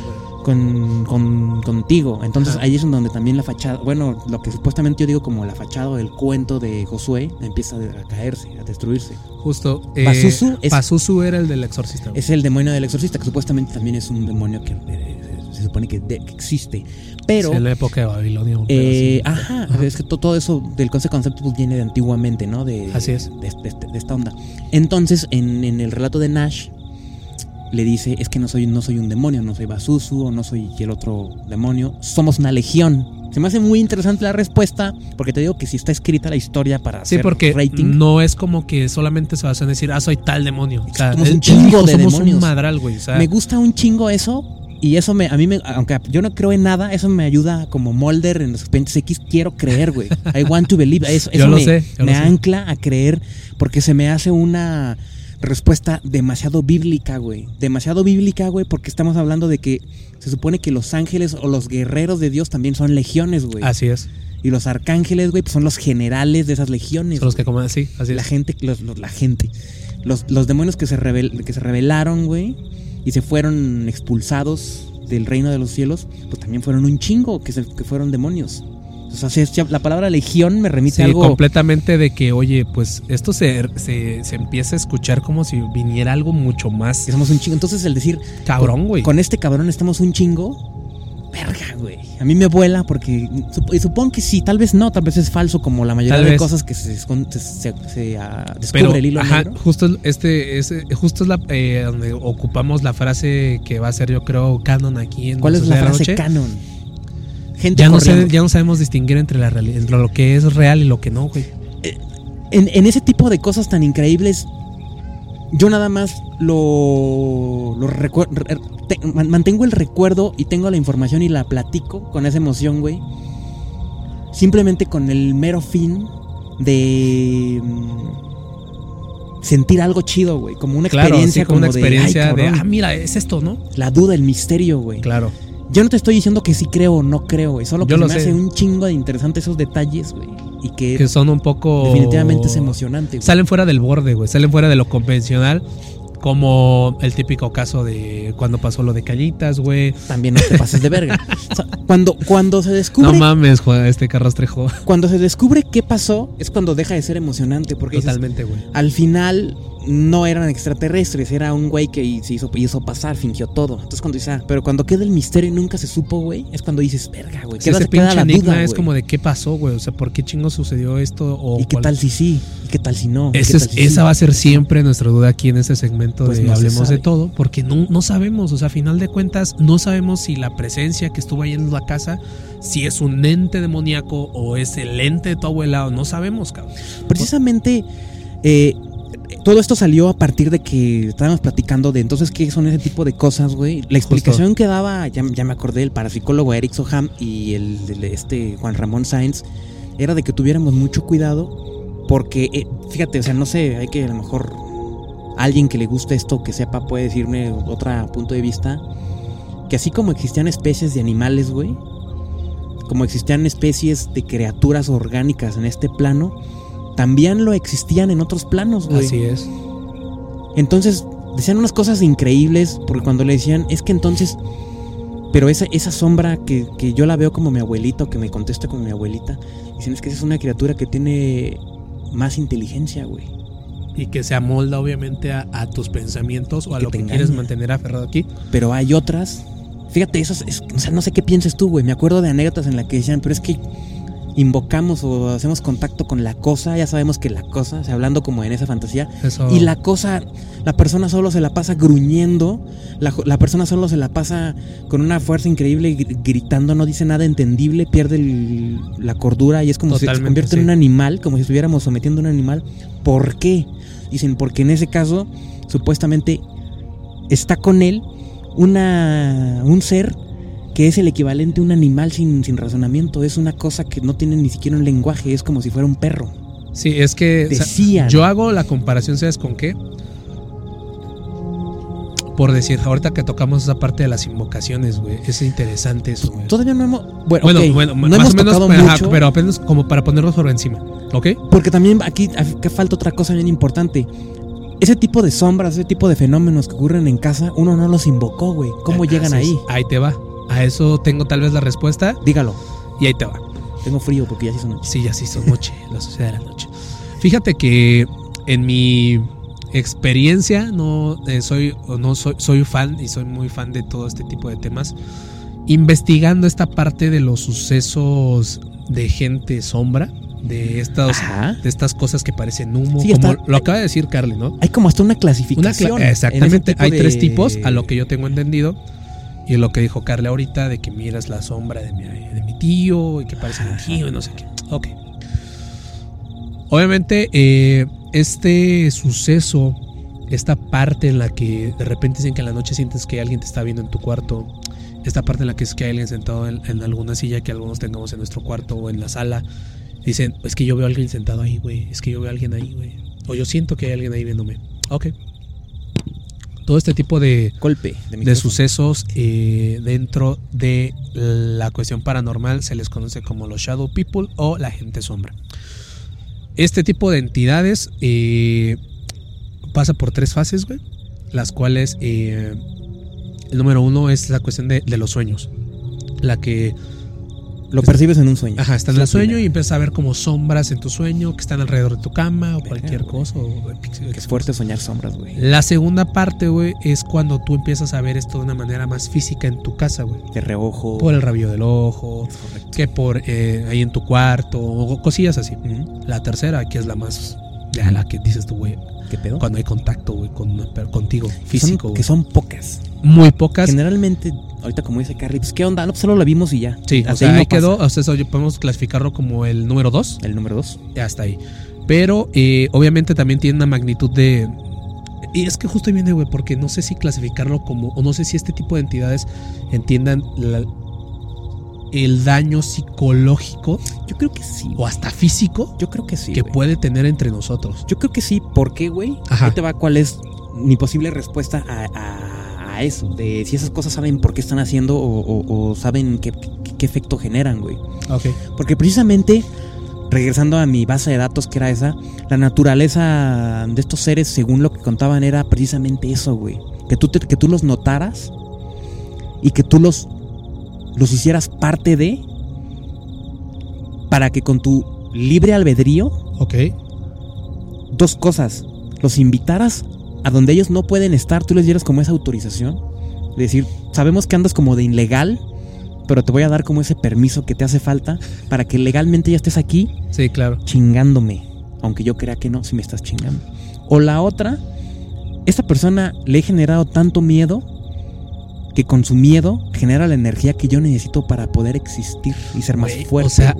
Con, con- contigo. Entonces Ajá. ahí es donde también la fachada, bueno, lo que supuestamente yo digo como la fachada o el cuento de Josué empieza a caerse, a destruirse. Justo. Eh, Pazuzu es- Pazuzu era el del exorcista. Es el demonio del exorcista, que supuestamente también es un demonio que eh, se supone que, de- que existe. Pero, Sí, en la época de Babilonia. eh, ajá, Ajá. es que to- todo eso del concepto pues, viene de antiguamente, ¿no? De, Así es. De, de- de esta onda. Entonces, en, en el relato de Nash, le dice, es que no soy, no soy un demonio, no soy Basusu o no soy el otro demonio, somos una legión. Se me hace muy interesante la respuesta, porque te digo que si está escrita la historia para Sí, hacer porque rating, no es como que solamente se basa en decir, ah, soy tal demonio. O sea, Somos un él chingo de somos demonios. un madral, güey. O sea, me gusta un chingo eso y eso me, a mí me, aunque yo no creo en nada, eso me ayuda como Molder en los expedientes X, quiero creer, güey. I want to believe. Eso, Yo eso lo me, sé, yo lo me sé. ancla a creer porque se me hace una respuesta demasiado bíblica, güey. Demasiado bíblica, güey, porque estamos hablando de que se supone que los ángeles o los guerreros de Dios también son legiones, güey. Así es. Y los arcángeles, güey, pues son los generales de esas legiones. Son los que coman así, así La es. gente, los, los- la gente. Los, los demonios que se, rebel- que se rebelaron, güey, y se fueron expulsados del reino de los cielos, pues también fueron un chingo que, se- que fueron demonios. O sea, se- se- la palabra legión me remite Sí, a algo. completamente de que, oye, pues esto se, se, se empieza a escuchar como si viniera algo mucho más Que somos un chingo. Entonces, el decir, cabrón, güey. con este cabrón estamos un chingo. Verga, güey. A mí me vuela porque. sup- y supongo que sí, tal vez no, tal vez es falso, como la mayoría Tal de vez. cosas que se, se, se- ah, descubre Pero, el hilo ajá, negro. justo es- este, ese- justo es la eh, donde ocupamos la frase que va a ser, yo creo, canon aquí en ¿Cuál es la frase Noche. canon? Gente Ya no, sé- corriendo. ya no sabemos distinguir entre, la entre lo que es real y lo que no, güey. en, en ese tipo de cosas tan increíbles, yo nada más lo, lo te- mantengo el recuerdo y tengo la información y la platico con esa emoción, güey. Simplemente con el mero fin de mm, sentir algo chido, güey. Como una Claro, experiencia sí, como una de, experiencia "Ay, de, cabrón", ah, mira, es esto, ¿no? la duda, el misterio, güey. Claro. Yo no te estoy diciendo que sí creo o no creo, güey. Solo que Yo se lo me sé. hace un chingo de interesante esos detalles, güey. Y que, Que son un poco... definitivamente es emocionante, güey. Salen fuera del borde, güey. Salen fuera de lo convencional. Como el típico caso de cuando pasó lo de Callitas, güey. también no te pases de verga. O sea, cuando, cuando se descubre, No mames, Juan, este Carrastrejo. cuando se descubre qué pasó, es cuando deja de ser emocionante. Porque Totalmente, güey. al final no eran extraterrestres, era un güey que se hizo, hizo pasar, fingió todo. Entonces cuando dices, ah, pero cuando queda el misterio y nunca se supo, güey, es cuando dices, verga, güey. Sí, ese pinche enigma duda, es güey. como de qué pasó, güey. O sea, ¿por qué chingo sucedió esto? O ¿Y qué cuál- tal si sí? ¿Y qué tal si no? ¿Y qué Ese es- tal si sí? esa va a ser siempre nuestra duda aquí en este segmento Pues de no Hablemos de todo, porque no, no sabemos, o sea, a final de cuentas, no sabemos si la presencia que estuvo ahí en la casa, si es un ente demoníaco o es el ente de tu abuela, o no sabemos, cabrón. Precisamente eh, todo esto salió a partir de que estábamos platicando de entonces qué son ese tipo de cosas, güey. La explicación que daba, ya, ya me acordé, el parapsicólogo Eric Soham y el, el- este Juan Ramón Sáenz, era de que tuviéramos mucho cuidado porque, eh, fíjate, o sea, no sé, hay que a lo mejor alguien que le guste esto, que sepa, puede decirme otro punto de vista, que así como existían especies de animales, güey, como existían especies de criaturas orgánicas en este plano, también lo existían en otros planos, güey. Así es. Entonces, decían unas cosas increíbles, porque cuando le decían, es que entonces, pero esa, esa sombra que, que yo la veo como mi abuelita, o que me contesta como mi abuelita, dicen, es que esa es una criatura que tiene más inteligencia, güey. Y que se amolda, obviamente, a, a tus pensamientos o a que lo que quieres mantener aferrado aquí. Pero hay otras, fíjate, eso es, o sea, no sé qué pienses tú, güey. Me acuerdo de anécdotas en las que decían, pero es que invocamos o hacemos contacto con la cosa, ya sabemos que la cosa, o sea, hablando como en esa fantasía, Eso. Y la cosa, la persona solo se la pasa gruñendo, la, la persona solo se la pasa con una fuerza increíble, gr- gritando, no dice nada entendible, pierde el- la cordura y es como si se convierte en un animal, como si estuviéramos sometiendo a un animal. ¿Por qué? Dicen, porque en ese caso, supuestamente, está con él una, un ser que es el equivalente a un animal sin, sin razonamiento, es una cosa que no tiene ni siquiera un lenguaje, es como si fuera un perro. Sí, es que. o sea, Decían. Yo hago la comparación, ¿sabes con qué? Por decir, ahorita que tocamos esa parte de las invocaciones, güey. Es interesante eso, güey. Todavía no hemos, bueno, Bueno, ok, bueno, no más hemos o menos, tocado pero, mucho. pero apenas como para ponerlo sobre encima, ¿ok? Porque también aquí af- que falta otra cosa bien importante. Ese tipo de sombras, ese tipo de fenómenos que ocurren en casa, uno no los invocó, güey. ¿Cómo llegan ahí? Ahí te va. A eso tengo tal vez la respuesta Dígalo. y ahí te va. Tengo frío porque ya se hizo noche. Sí, ya se hizo noche, la sociedad de la noche. Fíjate que en mi experiencia no eh, soy no soy soy fan y soy muy fan de todo este tipo de temas. Investigando esta parte de los sucesos de gente sombra, de estos Ajá. de estas cosas que parecen humo, Sí, como está- lo acaba de decir Carly, ¿no? Hay como hasta una Una clasificación. cla- en ese exactamente, hay de- tres tipos, a lo que yo tengo entendido. Y lo que dijo Carla ahorita, de que miras la sombra de mi, de mi tío y que parece mi tío y no sé qué. Ok. Obviamente, eh, este suceso, esta parte en la que de repente dicen que en la noche sientes que alguien te está viendo en tu cuarto, esta parte en la que es que hay alguien sentado en, en alguna silla que algunos tengamos en nuestro cuarto o en la sala. Dicen, es que yo veo a alguien sentado ahí, güey. Es que yo veo a alguien ahí, güey. O yo siento que hay alguien ahí viéndome. Ok. Todo este tipo de, Golpe de, sucesos eh, dentro de la cuestión paranormal se les conoce como los Shadow People o la gente sombra. Este tipo de entidades eh, pasa por tres fases, güey. Las cuales eh, el número uno es la cuestión de, de los sueños. La que Lo percibes en un sueño. Ajá, está en el sueño y empiezas a ver como sombras en tu sueño que están alrededor de tu cama o Verga, cualquier cosa. o- Que es fuerte soñar sombras, güey. La segunda parte, güey, es cuando tú empiezas a ver esto de una manera más física en tu casa, güey. De reojo. Por el rabillo del ojo, que por eh, ahí en tu cuarto, o cosillas así. La tercera, que es la más, ya la que dices tú, güey, ¿Qué pedo? cuando hay contacto, güey, con, contigo, son- físico, que son pocas. Muy pocas. Generalmente, ahorita como dice Carly, pues qué onda, no, pues solo la vimos y ya. Sí, o Hasta sea, ahí no quedó, o sea, eso podemos clasificarlo como el número dos. El número dos. ya está ahí. Pero eh, obviamente también tiene una magnitud de... Y es que justo ahí viene, güey, porque no sé si clasificarlo como... O no sé si este tipo de entidades entiendan la- el daño psicológico Yo creo que sí. o hasta físico Yo creo que sí. que puede tener entre nosotros. Yo creo que sí. ¿Por qué, güey? Ahí te va cuál es mi posible respuesta a, a- a eso. De si esas cosas saben por qué están haciendo o, o- o saben qué, qué- qué efecto generan, güey. Ok. Porque precisamente, regresando a mi base de datos que era esa, la naturaleza de estos seres, según lo que contaban, era precisamente eso, güey. Que tú, te- que tú los notaras y que tú los, los hicieras parte de, para que con tu libre albedrío, Ok. dos cosas, los invitaras a donde ellos no pueden estar, tú les dieras como esa autorización, de decir, sabemos que andas como de ilegal, pero te voy a dar como ese permiso que te hace falta para que legalmente ya estés aquí Sí, claro. chingándome. Aunque yo crea que no, si me estás chingando. O la otra, esta persona le he generado tanto miedo que con su miedo genera la energía que yo necesito para poder existir y ser más Güey, o fuerte. sea.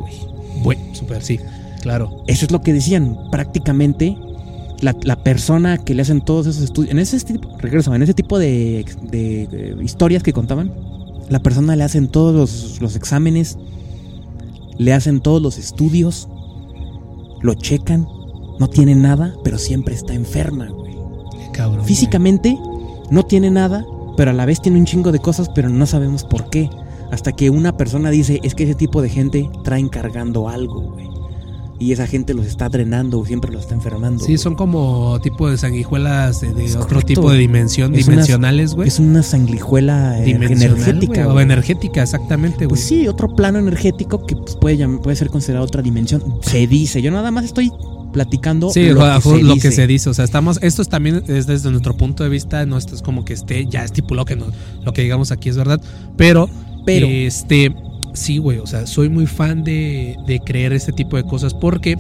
Bueno, súper, sí. Claro. Eso es lo que decían. Prácticamente la, la persona que le hacen todos esos estudios, en ese tipo, regreso, en ese tipo de, de- de historias que contaban, la persona le hacen todos los, los exámenes, le hacen todos los estudios, lo checan, no tiene nada, pero siempre está enferma, güey. Qué cabrón. Físicamente no tiene nada, pero a la vez tiene un chingo de cosas, pero no sabemos por qué. Hasta que una persona dice, es que ese tipo de gente traen cargando algo, güey. Y esa gente los está drenando o siempre los está enfermando. Sí, güey. son como tipo de sanguijuelas de, otro correcto. tipo de dimensión, Es dimensionales, güey. Es una sanglijuela eh, energética. güey, O güey. energética, exactamente, güey. Pues sí, otro plano energético que pues, puede, puede ser considerado otra dimensión. Se dice, yo nada más estoy platicando Sí, lo, que, se lo dice. que se dice. O sea, estamos. Esto es también es desde nuestro punto de vista. No esto es como que esté ya estipulado que no, lo que digamos aquí es verdad. Pero, Pero- este. Sí, güey. O sea, soy muy fan de, de creer este tipo de cosas. Porque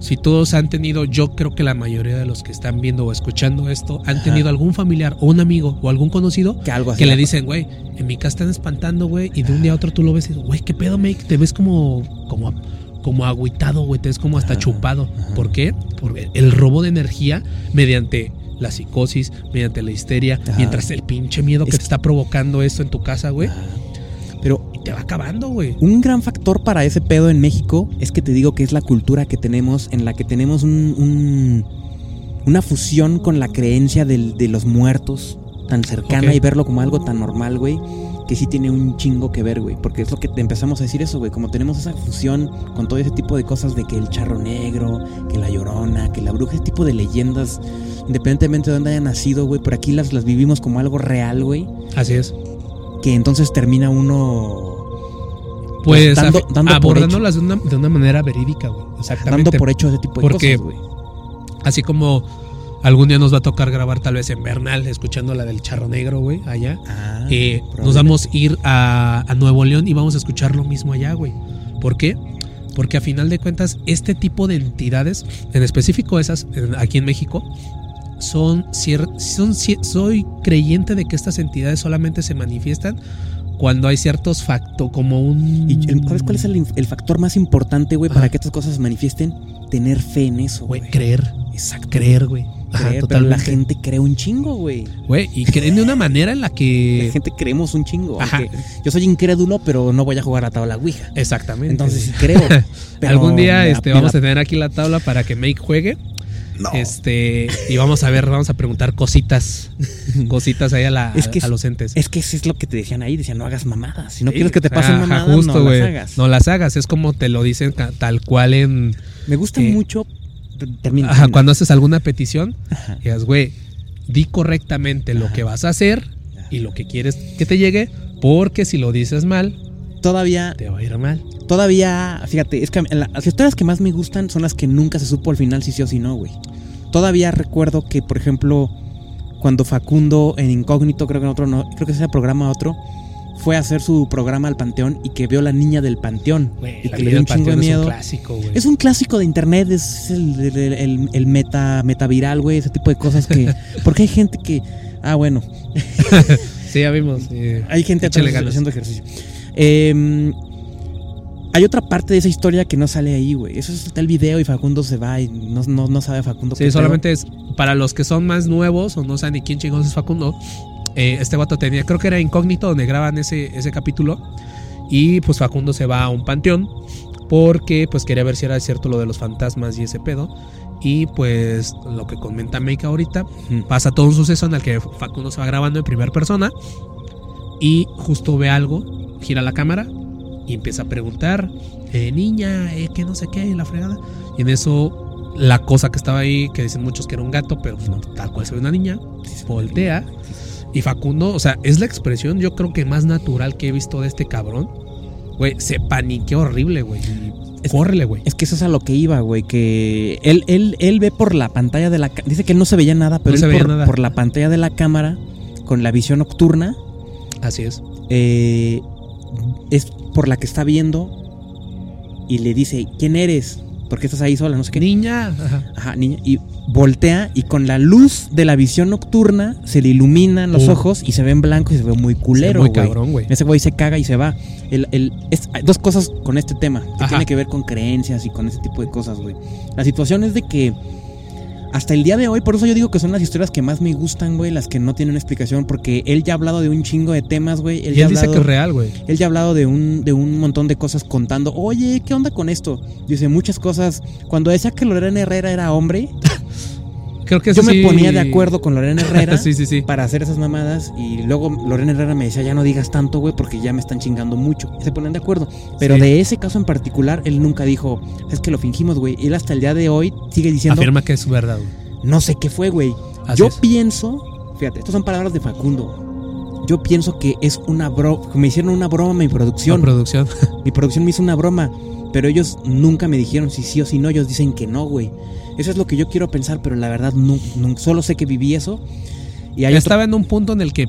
si todos han tenido, yo creo que la mayoría de los que están viendo o escuchando esto han Ajá. tenido algún familiar o un amigo o algún conocido Que algo que le dicen, güey, en mi casa están espantando, güey, y de un día a otro tú lo ves y dices, güey, ¿qué pedo, mate? Te ves como, como, como agüitado, güey, te ves como hasta Ajá, chupado. ajá. ¿Por qué? Porque el robo de energía mediante la psicosis, mediante la histeria, Ajá. mientras el pinche miedo que Es- te está provocando esto en tu casa, güey. Pero te va acabando, güey. Un gran factor para ese pedo en México es que te digo que es la cultura que tenemos, en la que tenemos un, un- una fusión con la creencia del- de los muertos tan cercana y verlo como algo tan normal, güey, que sí tiene un chingo que ver, güey, porque es lo que te empezamos a decir eso, güey, como tenemos esa fusión con todo ese tipo de cosas de que el charro negro, que la llorona, que la bruja, ese tipo de leyendas, independientemente de dónde hayan nacido, güey, por aquí las, las vivimos como algo real, güey, Así es. que entonces termina uno Pues dando- afi- dando por abordándolas de una, de una manera verídica, güey. Exactamente. dando por hecho ese tipo de Porque- cosas, güey. Así como algún día nos va a tocar grabar tal vez en Bernal, escuchando la del charro negro, güey, allá. Ah, Eh, nos vamos a ir a, a Nuevo León y vamos a escuchar lo mismo allá, güey. ¿Por qué? Porque a final de cuentas, este tipo de entidades, en específico esas, en- aquí en México, son, cier- son soy creyente de que estas entidades solamente se manifiestan cuando hay ciertos factos, como un... ¿Y el- ¿Sabes cuál es el, el factor más importante, güey, para que estas cosas se manifiesten? Tener fe en eso, Güey, güey. creer, Exacto. creer, güey. Ajá, creer, pero la gente cree un chingo, güey. Güey, y creen de una manera en la La que. gente creemos un chingo. Ajá. aunque Yo soy incrédulo, pero no voy a jugar a tabla Ouija. Exactamente. Entonces sí creo. pero Algún día este, vamos a tener aquí la tabla para que Make juegue. No. Este, y vamos a ver, vamos a preguntar cositas. cositas ahí a, la, Es que a los entes. Es que eso es lo que te decían ahí. Decían, no hagas mamadas. Si no Sí, quieres que te pasen ajá, mamadas, justo, no las hagas. No las hagas. Es como te lo dicen tal cual en. Me gusta Eh, mucho. Termina. Ajá, cuando haces alguna petición, Ajá. digas, güey, di correctamente lo Ajá. que vas a hacer y lo que quieres que te llegue, porque si lo dices mal, Todavía, te va a ir mal. todavía, fíjate, es que la- las historias que más me gustan son las que nunca se supo al final si sí o si no, güey. Todavía recuerdo que, por ejemplo, cuando Facundo en Incógnito, creo que en otro no, creo que ese programa otro, fue a hacer su programa al Panteón y que vio la niña del Panteón y que le dio un chingo de es miedo. un clásico, güey. Es un clásico de internet, es el, el, el- el meta, metaviral, güey, ese tipo de cosas que... Porque hay gente que... Ah, bueno, Sí, ya vimos. eh, hay gente haciendo ejercicio. Eh, hay otra parte de esa historia que no sale ahí, güey. Eso está el video y Facundo se va y no, no, no sabe Facundo qué Sí, solamente es para los que son más nuevos o no saben ni quién chingón es Facundo. Eh, este vato tenía, creo que era incógnito donde graban ese, ese capítulo. Y pues Facundo se va a un panteón porque pues quería ver si era cierto lo de los fantasmas y ese pedo. Y pues lo que comenta Meika ahorita, pasa todo un suceso en el que Facundo se va grabando en primera persona y justo ve algo, gira la cámara y empieza a preguntar, eh, niña, eh, que no sé qué, y la fregada. Y en eso la cosa que estaba ahí, que dicen muchos que era un gato, pero pues, no, tal cual se ve una niña, voltea y Facundo, o sea, es la expresión yo creo que más natural que he visto de este cabrón. Güey, se paniqueó horrible, güey. Es- Córrele, güey. Es que eso es a lo que iba, güey. Que él, él, él ve por la pantalla de la... Dice que no se veía nada, pero No se él veía por, nada. por la pantalla de la cámara, con la visión nocturna, Así es. eh, es por la que está viendo y le dice, ¿quién eres? ¿Por qué estás ahí sola? No sé qué. Niña. Ajá. Ajá, niña. Y voltea y con la luz de la visión nocturna se le iluminan los Uh. ojos y se ve en blanco y se ve muy culero, muy güey. cabrón, güey. Ese güey se caga y se va. El, el- es- hay dos cosas con este tema que Ajá. tiene que ver con creencias y con ese tipo de cosas, güey. La situación es de que hasta el día de hoy, por eso yo digo que son las historias que más me gustan, güey, las que no tienen explicación, porque él ya ha hablado de un chingo de temas, güey. Él, Y ya ha él dice hablado- que es real, güey. él ya ha hablado de un, de un montón de cosas contando, oye, ¿qué onda con esto? Dice muchas cosas. Cuando decía que Lorena Herrera era hombre, Creo que yo me sí- ponía de acuerdo con Lorena Herrera sí, sí, sí. para hacer esas mamadas y luego Lorena Herrera me decía, ya no digas tanto, güey, porque ya me están chingando mucho. Y se ponen de acuerdo. Pero de ese caso en particular, él nunca dijo, es que lo fingimos, güey. Él hasta el día de hoy sigue diciendo, Afirma que es verdad, güey. no sé qué fue, güey. Yo es. pienso, fíjate, estas son palabras de Facundo. Yo pienso que es una broma, me hicieron una broma mi producción. La producción. Mi producción me hizo una broma, pero ellos nunca me dijeron si sí o si no. Ellos dicen que no, güey. Eso es lo que yo quiero pensar, pero la verdad no, no- solo sé que viví eso. Y hay otro, Estaba en un punto en el que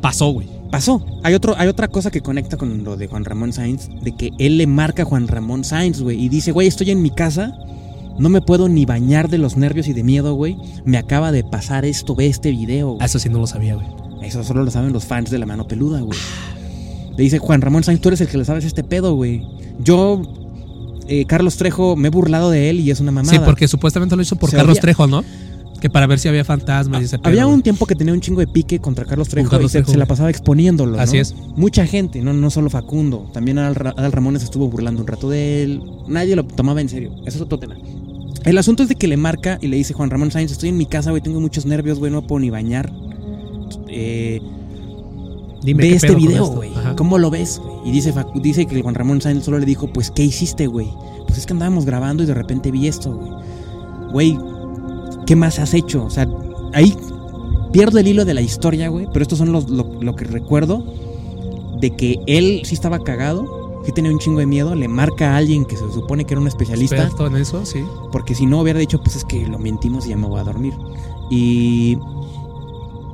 pasó, güey. pasó. Hay otro, hay otra cosa que conecta con lo de Juan Ramón Sainz, de que él le marca a Juan Ramón Sainz, güey, y dice, güey, estoy en mi casa, no me puedo ni bañar de los nervios y de miedo, güey. Me acaba de pasar esto, ve este video. güey". Eso sí no lo sabía, güey. Eso solo lo saben los fans de la mano peluda, güey. Le dice Juan Ramón Sainz, tú eres el que le sabes este pedo, güey. Yo, eh, Carlos Trejo, me he burlado de él y es una mamada. Sí, porque supuestamente lo hizo por Se Carlos había- Trejo, ¿no? Que para ver si había fantasmas y ese Había un tiempo que tenía un chingo de pique contra Carlos Trejo Carlos y se, Trejo, se la pasaba exponiéndolo. Así ¿no? es. Mucha gente, no, no solo Facundo. También Adal, Adal Ramones estuvo burlando un rato de él. Nadie lo tomaba en serio. Eso es otro tema. El asunto es de que le marca y le dice Juan Ramón Sainz, estoy en mi casa, güey, tengo muchos nervios, güey, no puedo ni bañar. Eh, Dime ve este video, güey. ¿Cómo lo ves? Y dice, dice que Juan Ramón Sáenz solo le dijo, pues, ¿qué hiciste, güey? Pues es que andábamos grabando y de repente vi esto, güey. Güey, ¿qué más has hecho? O sea, ahí pierdo el hilo de la historia, güey. Pero estos son los, lo, lo que recuerdo de que él sí estaba cagado, sí tenía un chingo de miedo, le marca a alguien que se supone que era un especialista. Experto en eso, sí. Porque si no hubiera dicho, pues es que lo mentimos y ya me voy a dormir. Y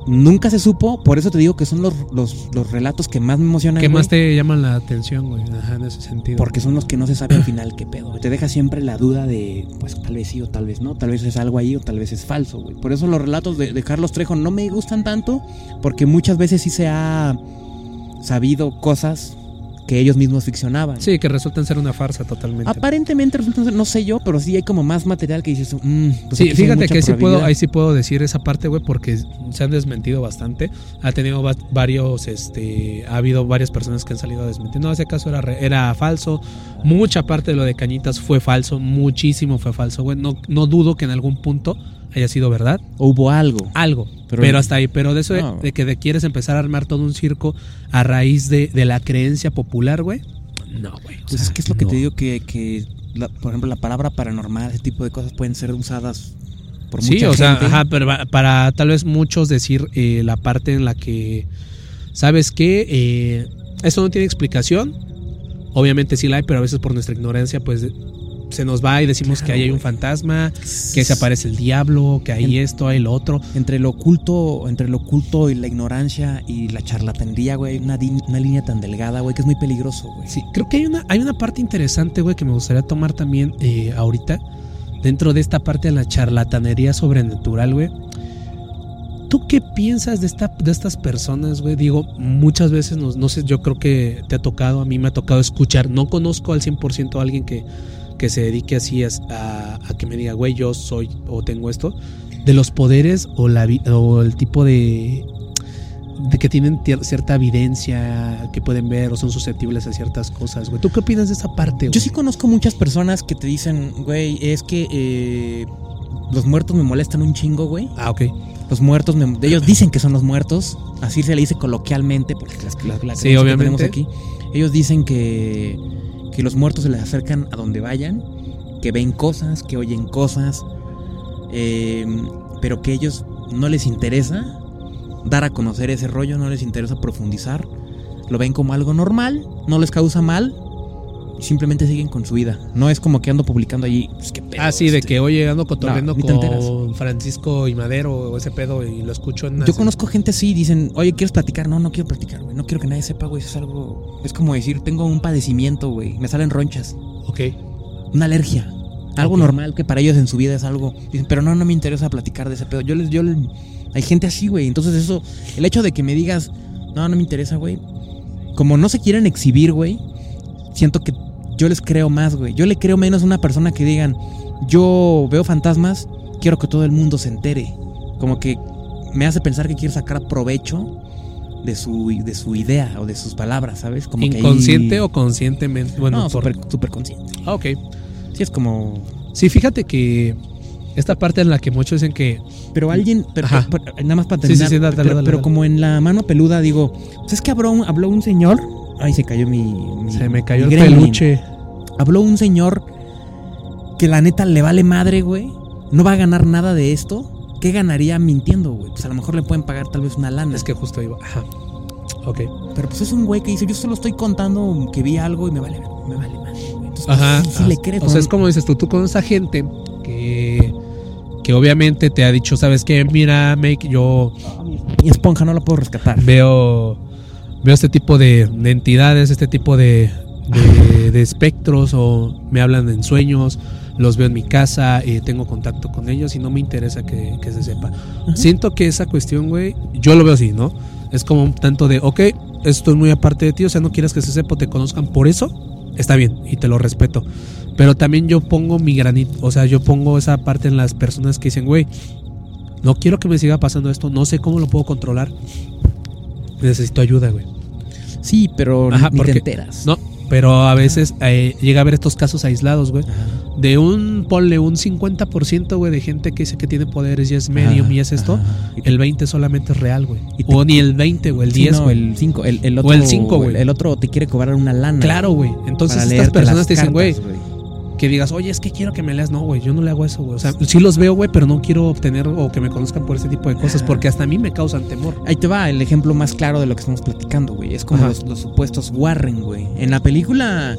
nunca se supo, por eso te digo que son los, los, los relatos que más me emocionan. ¿Qué güey, más te llaman la atención, güey? Ajá, en ese sentido. Porque son los que no se sabe al final qué pedo. Te deja siempre la duda de, pues tal vez sí o tal vez no, tal vez es algo ahí o tal vez es falso, güey. Por eso los relatos de, de Carlos Trejo no me gustan tanto, porque muchas veces sí se ha sabido cosas que ellos mismos ficcionaban. Sí, que resultan ser una farsa totalmente. Aparentemente resultan ser, no sé yo, pero sí hay como más material que dices, mm, pues sí, fíjate que sí puedo, ahí sí puedo decir esa parte, güey, porque se han desmentido bastante. Ha tenido va- varios, este, ha habido varias personas que han salido a desmentir. No, ese caso era, era falso. Mucha parte de lo de Cañitas fue falso, muchísimo fue falso, güey. No, no dudo que en algún punto haya sido verdad. O hubo algo. Algo, Pero- pero, hasta ahí. Pero de eso de- No. de, que de quieres empezar a armar todo un circo a raíz de, de la creencia popular, güey. No, güey. Pues sea, es que es lo que no. te digo que, que la- por ejemplo, la palabra paranormal, ese tipo de cosas pueden ser usadas por Sí, mucha o sea, ajá, pero para tal vez muchos decir eh, la parte en la que, ¿sabes qué? Eh, esto no tiene explicación. Obviamente sí la hay, pero a veces por nuestra ignorancia, pues se nos va y decimos Claro, que ahí hay un fantasma, que se aparece el diablo, que hay En- esto, hay lo otro. Entre lo oculto, entre lo oculto y la ignorancia y la charlatanería, güey, hay una, una línea tan delgada, güey, que es muy peligroso, güey. Sí, creo que hay una, hay una parte interesante, güey, que me gustaría tomar también eh, ahorita, dentro de esta parte de la charlatanería sobrenatural, güey. ¿Tú qué piensas de, esta, de estas personas, güey? Digo, muchas veces, no sé, yo creo que te ha tocado, a mí me ha tocado escuchar, no conozco al 100% a alguien que, que se dedique así a, a- a que me diga, güey, yo soy o tengo esto, de los poderes o, la, o el tipo de, de que tienen cierta evidencia que pueden ver o son susceptibles a ciertas cosas, güey. ¿Tú qué opinas de esa parte, Yo güey? sí conozco muchas personas que te dicen, güey, es que eh, los muertos me molestan un chingo, güey. Ah, ok. Los muertos, me- ellos dicen que son los muertos, así se le dice coloquialmente, porque las, la, la Sí, creencia que tenemos aquí. Ellos dicen que, que los muertos se les acercan a donde vayan, que ven cosas, que oyen cosas, eh, pero que ellos no les interesa dar a conocer ese rollo, no les interesa profundizar, lo ven como algo normal, no les causa mal. Simplemente siguen con su vida. No es como que ando publicando allí. Pues, qué pedo, Ah, sí, de este. que, oye, ando cotorreando No, con Francisco y Madero o ese pedo y lo escucho en... Yo conozco gente así, dicen, oye, ¿quieres platicar? No, no quiero platicar, güey. No quiero que nadie sepa, güey. Es algo. Es como decir, tengo un padecimiento, güey. Me salen ronchas. Ok. Una alergia. Algo normal que para ellos en su vida es algo. Dicen, pero no, no me interesa platicar de ese pedo. Yo les, yo les- Hay gente así, güey. Entonces, eso. El hecho de que me digas, no, no me interesa, güey. Como no se quieren exhibir, güey. Siento que yo les creo más, güey. Yo le creo menos a una persona que digan, yo veo fantasmas, quiero que todo el mundo se entere. Como que me hace pensar que quiere sacar provecho de su, de su idea o de sus palabras, ¿sabes? Como que ahí- ¿Inconsciente o conscientemente? Bueno, no, por- consciente. Ah, ok. Sí, es como. Sí, fíjate que esta parte en la que muchos dicen que... Pero alguien. Pero, nada más para Sí, sí, terminar. sí, dale, pero, dale, como en la mano peluda, digo. Pues es que habló un, habló un señor. Ay, se cayó mi. mi- Se me cayó el gremlin. peluche. Habló un señor que la neta le vale madre, güey. No va a ganar nada de esto. ¿Qué ganaría mintiendo, güey? Pues a lo mejor le pueden pagar tal vez una lana. Es que justo iba... Ajá. Ok. Pero pues es un güey que dice, yo solo estoy contando que vi algo y me vale, me vale madre. Entonces, pues, Ajá. sí, sí le crees. O sea, es como dices tú, tú conoces a gente que... Que obviamente te ha dicho, ¿sabes qué? Mira, make, yo Mi esponja no la puedo rescatar. veo veo este tipo de, de entidades, este tipo de, de, de espectros o me hablan en sueños, los veo en mi casa, eh, tengo contacto con ellos y no me interesa que, que se sepa. Siento que esa cuestión, güey, yo lo veo así, ¿no? Es como un tanto de, ok, esto es muy aparte de ti, o sea, no quieres que se sepa o te conozcan por eso, está bien y te lo respeto. Pero también yo pongo mi granito, o sea, yo pongo esa parte en las personas que dicen, güey, no quiero que me siga pasando esto, no sé cómo lo puedo controlar. Necesito ayuda, güey. Sí, pero Ajá, ni porque- te enteras. No, pero a veces eh, llega a haber estos casos aislados, güey. Ajá. De un, ponle un 50%, güey, de gente que dice que tiene poderes y es medium Ajá, y es esto. ajá. El 20 solamente es real, güey. O ni el 20, o el Sí, 10, no, güey. el 5, el, el O otro, el cinco, güey. El, el otro te quiere cobrar una lana. Claro, güey. Entonces estas personas te dicen, güey, que digas, oye, es que quiero que me leas. No, güey, yo no le hago eso, güey. O sea, sí los veo, güey, pero no quiero obtener o que me conozcan por ese tipo de cosas Ajá. porque hasta a mí me causan temor. Ahí te va el ejemplo más claro de lo que estamos platicando, güey. Es como los, los supuestos Warren, güey. En la película,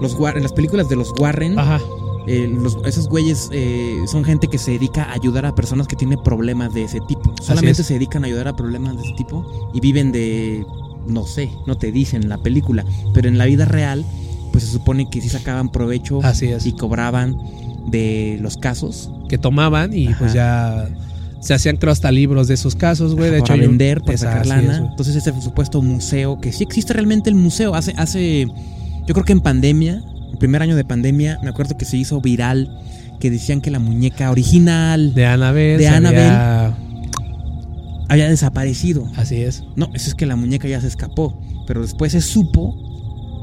los en las películas de los Warren, Ajá. eh, los- esos güeyes eh, son gente que se dedica a ayudar a personas que tienen problemas de ese tipo. Solamente es. se dedican a ayudar a problemas de ese tipo y viven de, no sé, no te dicen en la película, pero en la vida real, pues se supone que sí sacaban provecho Así es. y cobraban de los casos. que tomaban y Ajá. pues ya Se hacían creo hasta libros de esos casos, güey. De hecho, para vender, para sacar lana. es. Entonces ese supuesto museo, que sí existe realmente el museo. Hace, hace, yo creo que en pandemia, el primer año de pandemia, me acuerdo que se hizo viral que decían que la muñeca original de Annabelle. de Annabelle. había- había desaparecido. Así es. No, eso es que la muñeca ya se escapó. Pero después se supo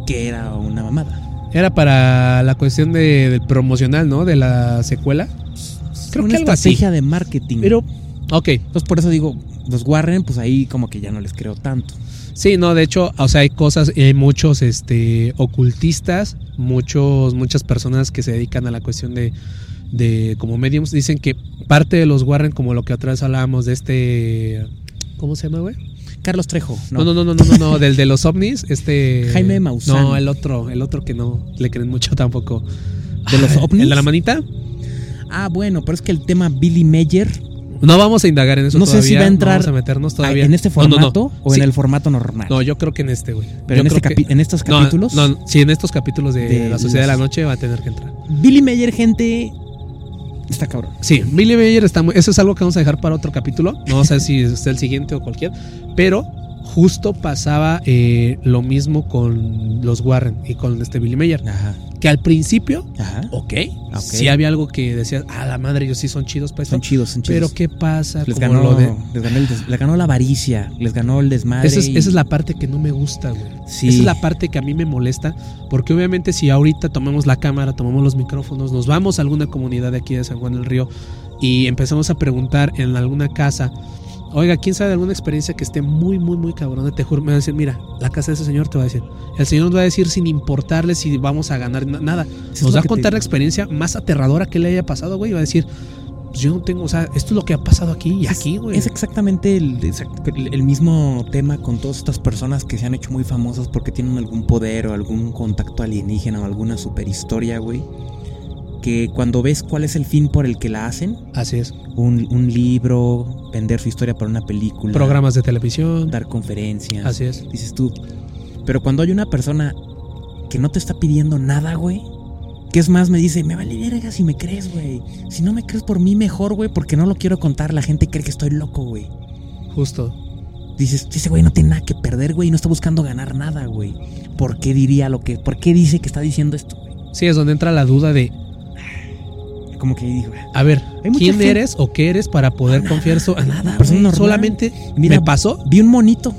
que era una mamada. Era para la cuestión de, del promocional, ¿no? De la secuela. Creo una que algo así. estrategia de marketing. Pero, ok. Entonces por eso digo, los Warren, pues ahí como que ya no les creo tanto. Sí, no, de hecho, o sea, hay cosas, hay muchos este, ocultistas, muchos, muchas personas que se dedican a la cuestión de, de como mediums, dicen que parte de los Warren, como lo que otra vez hablábamos de este, ¿cómo se llama, güey? Carlos Trejo, No, no, no, no, no, no, no, del de los ovnis, este... Jaime Maussan. No, el otro, el otro que no le creen mucho tampoco. ¿De los Ay, ovnis? ¿El de la manita? Ah, bueno, pero es que el tema Billy Mayer No vamos a indagar en eso No sé todavía, si va a no entrar vamos a meternos todavía. en este No, no, no. formato o Sí. en el formato normal. No, yo creo que en este, güey. pero en, este que- en estos capítulos. No, sí, en estos capítulos de, De La Sociedad de la Noche va a tener que entrar. Billy Mayer, gente. Está cabrón. Sí, Billy Mayer está muy. Eso es algo que vamos a dejar para otro capítulo. No sé si es el siguiente o cualquier. Pero justo pasaba eh, lo mismo con los Warren y con este Billy Mayer. Ajá. Que al principio, Ajá. ok, Ok. sí había algo que decías, ah, la madre, ellos sí son chidos para Son esto. chidos, son chidos. Pero ¿qué pasa? les ganó, lo de- les, ganó el des- les ganó la avaricia, les ganó el desmadre. Esa es, y- esa es la parte que no me gusta, güey. Sí. Esa es la parte que a mí me molesta, porque obviamente si ahorita tomamos la cámara, tomamos los micrófonos, nos vamos a alguna comunidad de aquí de San Juan del Río y empezamos a preguntar en alguna casa, oiga, ¿quién sabe de alguna experiencia que esté muy, muy, muy cabrona? Te juro, me va a decir, mira, la casa de ese señor te va a decir. El señor nos va a decir sin importarle si vamos a ganar na- nada. Nos va a te contar la experiencia más aterradora que le haya pasado, güey. y Va a decir, pues yo no tengo, o sea, esto es lo que ha pasado aquí y aquí, güey. Es exactamente el, exact- el- el mismo tema con todas estas personas que se han hecho muy famosas porque tienen algún poder o algún contacto alienígena o alguna superhistoria, güey. Que cuando ves cuál es el fin por el que la hacen, Así es. un, un libro, vender su historia para una película, Programas de televisión. dar conferencias, Así es. dices tú. Pero cuando hay una persona que no te está pidiendo nada, güey, que es más, me dice, me vale verga si me crees, güey. Si no me crees por mí, mejor, güey, porque no lo quiero contar. La gente cree que estoy loco, güey. Justo. Dices, ese güey no tiene nada que perder, güey, no está buscando ganar nada, güey. ¿Por qué diría lo que, por qué dice que está diciendo esto, güey? Sí, es donde entra la duda de, Como que digo, a ver, ¿quién gente- eres o qué eres para poder Nada, confiar eso? A nada, persona. Solamente Mira, me pasó vi un monito.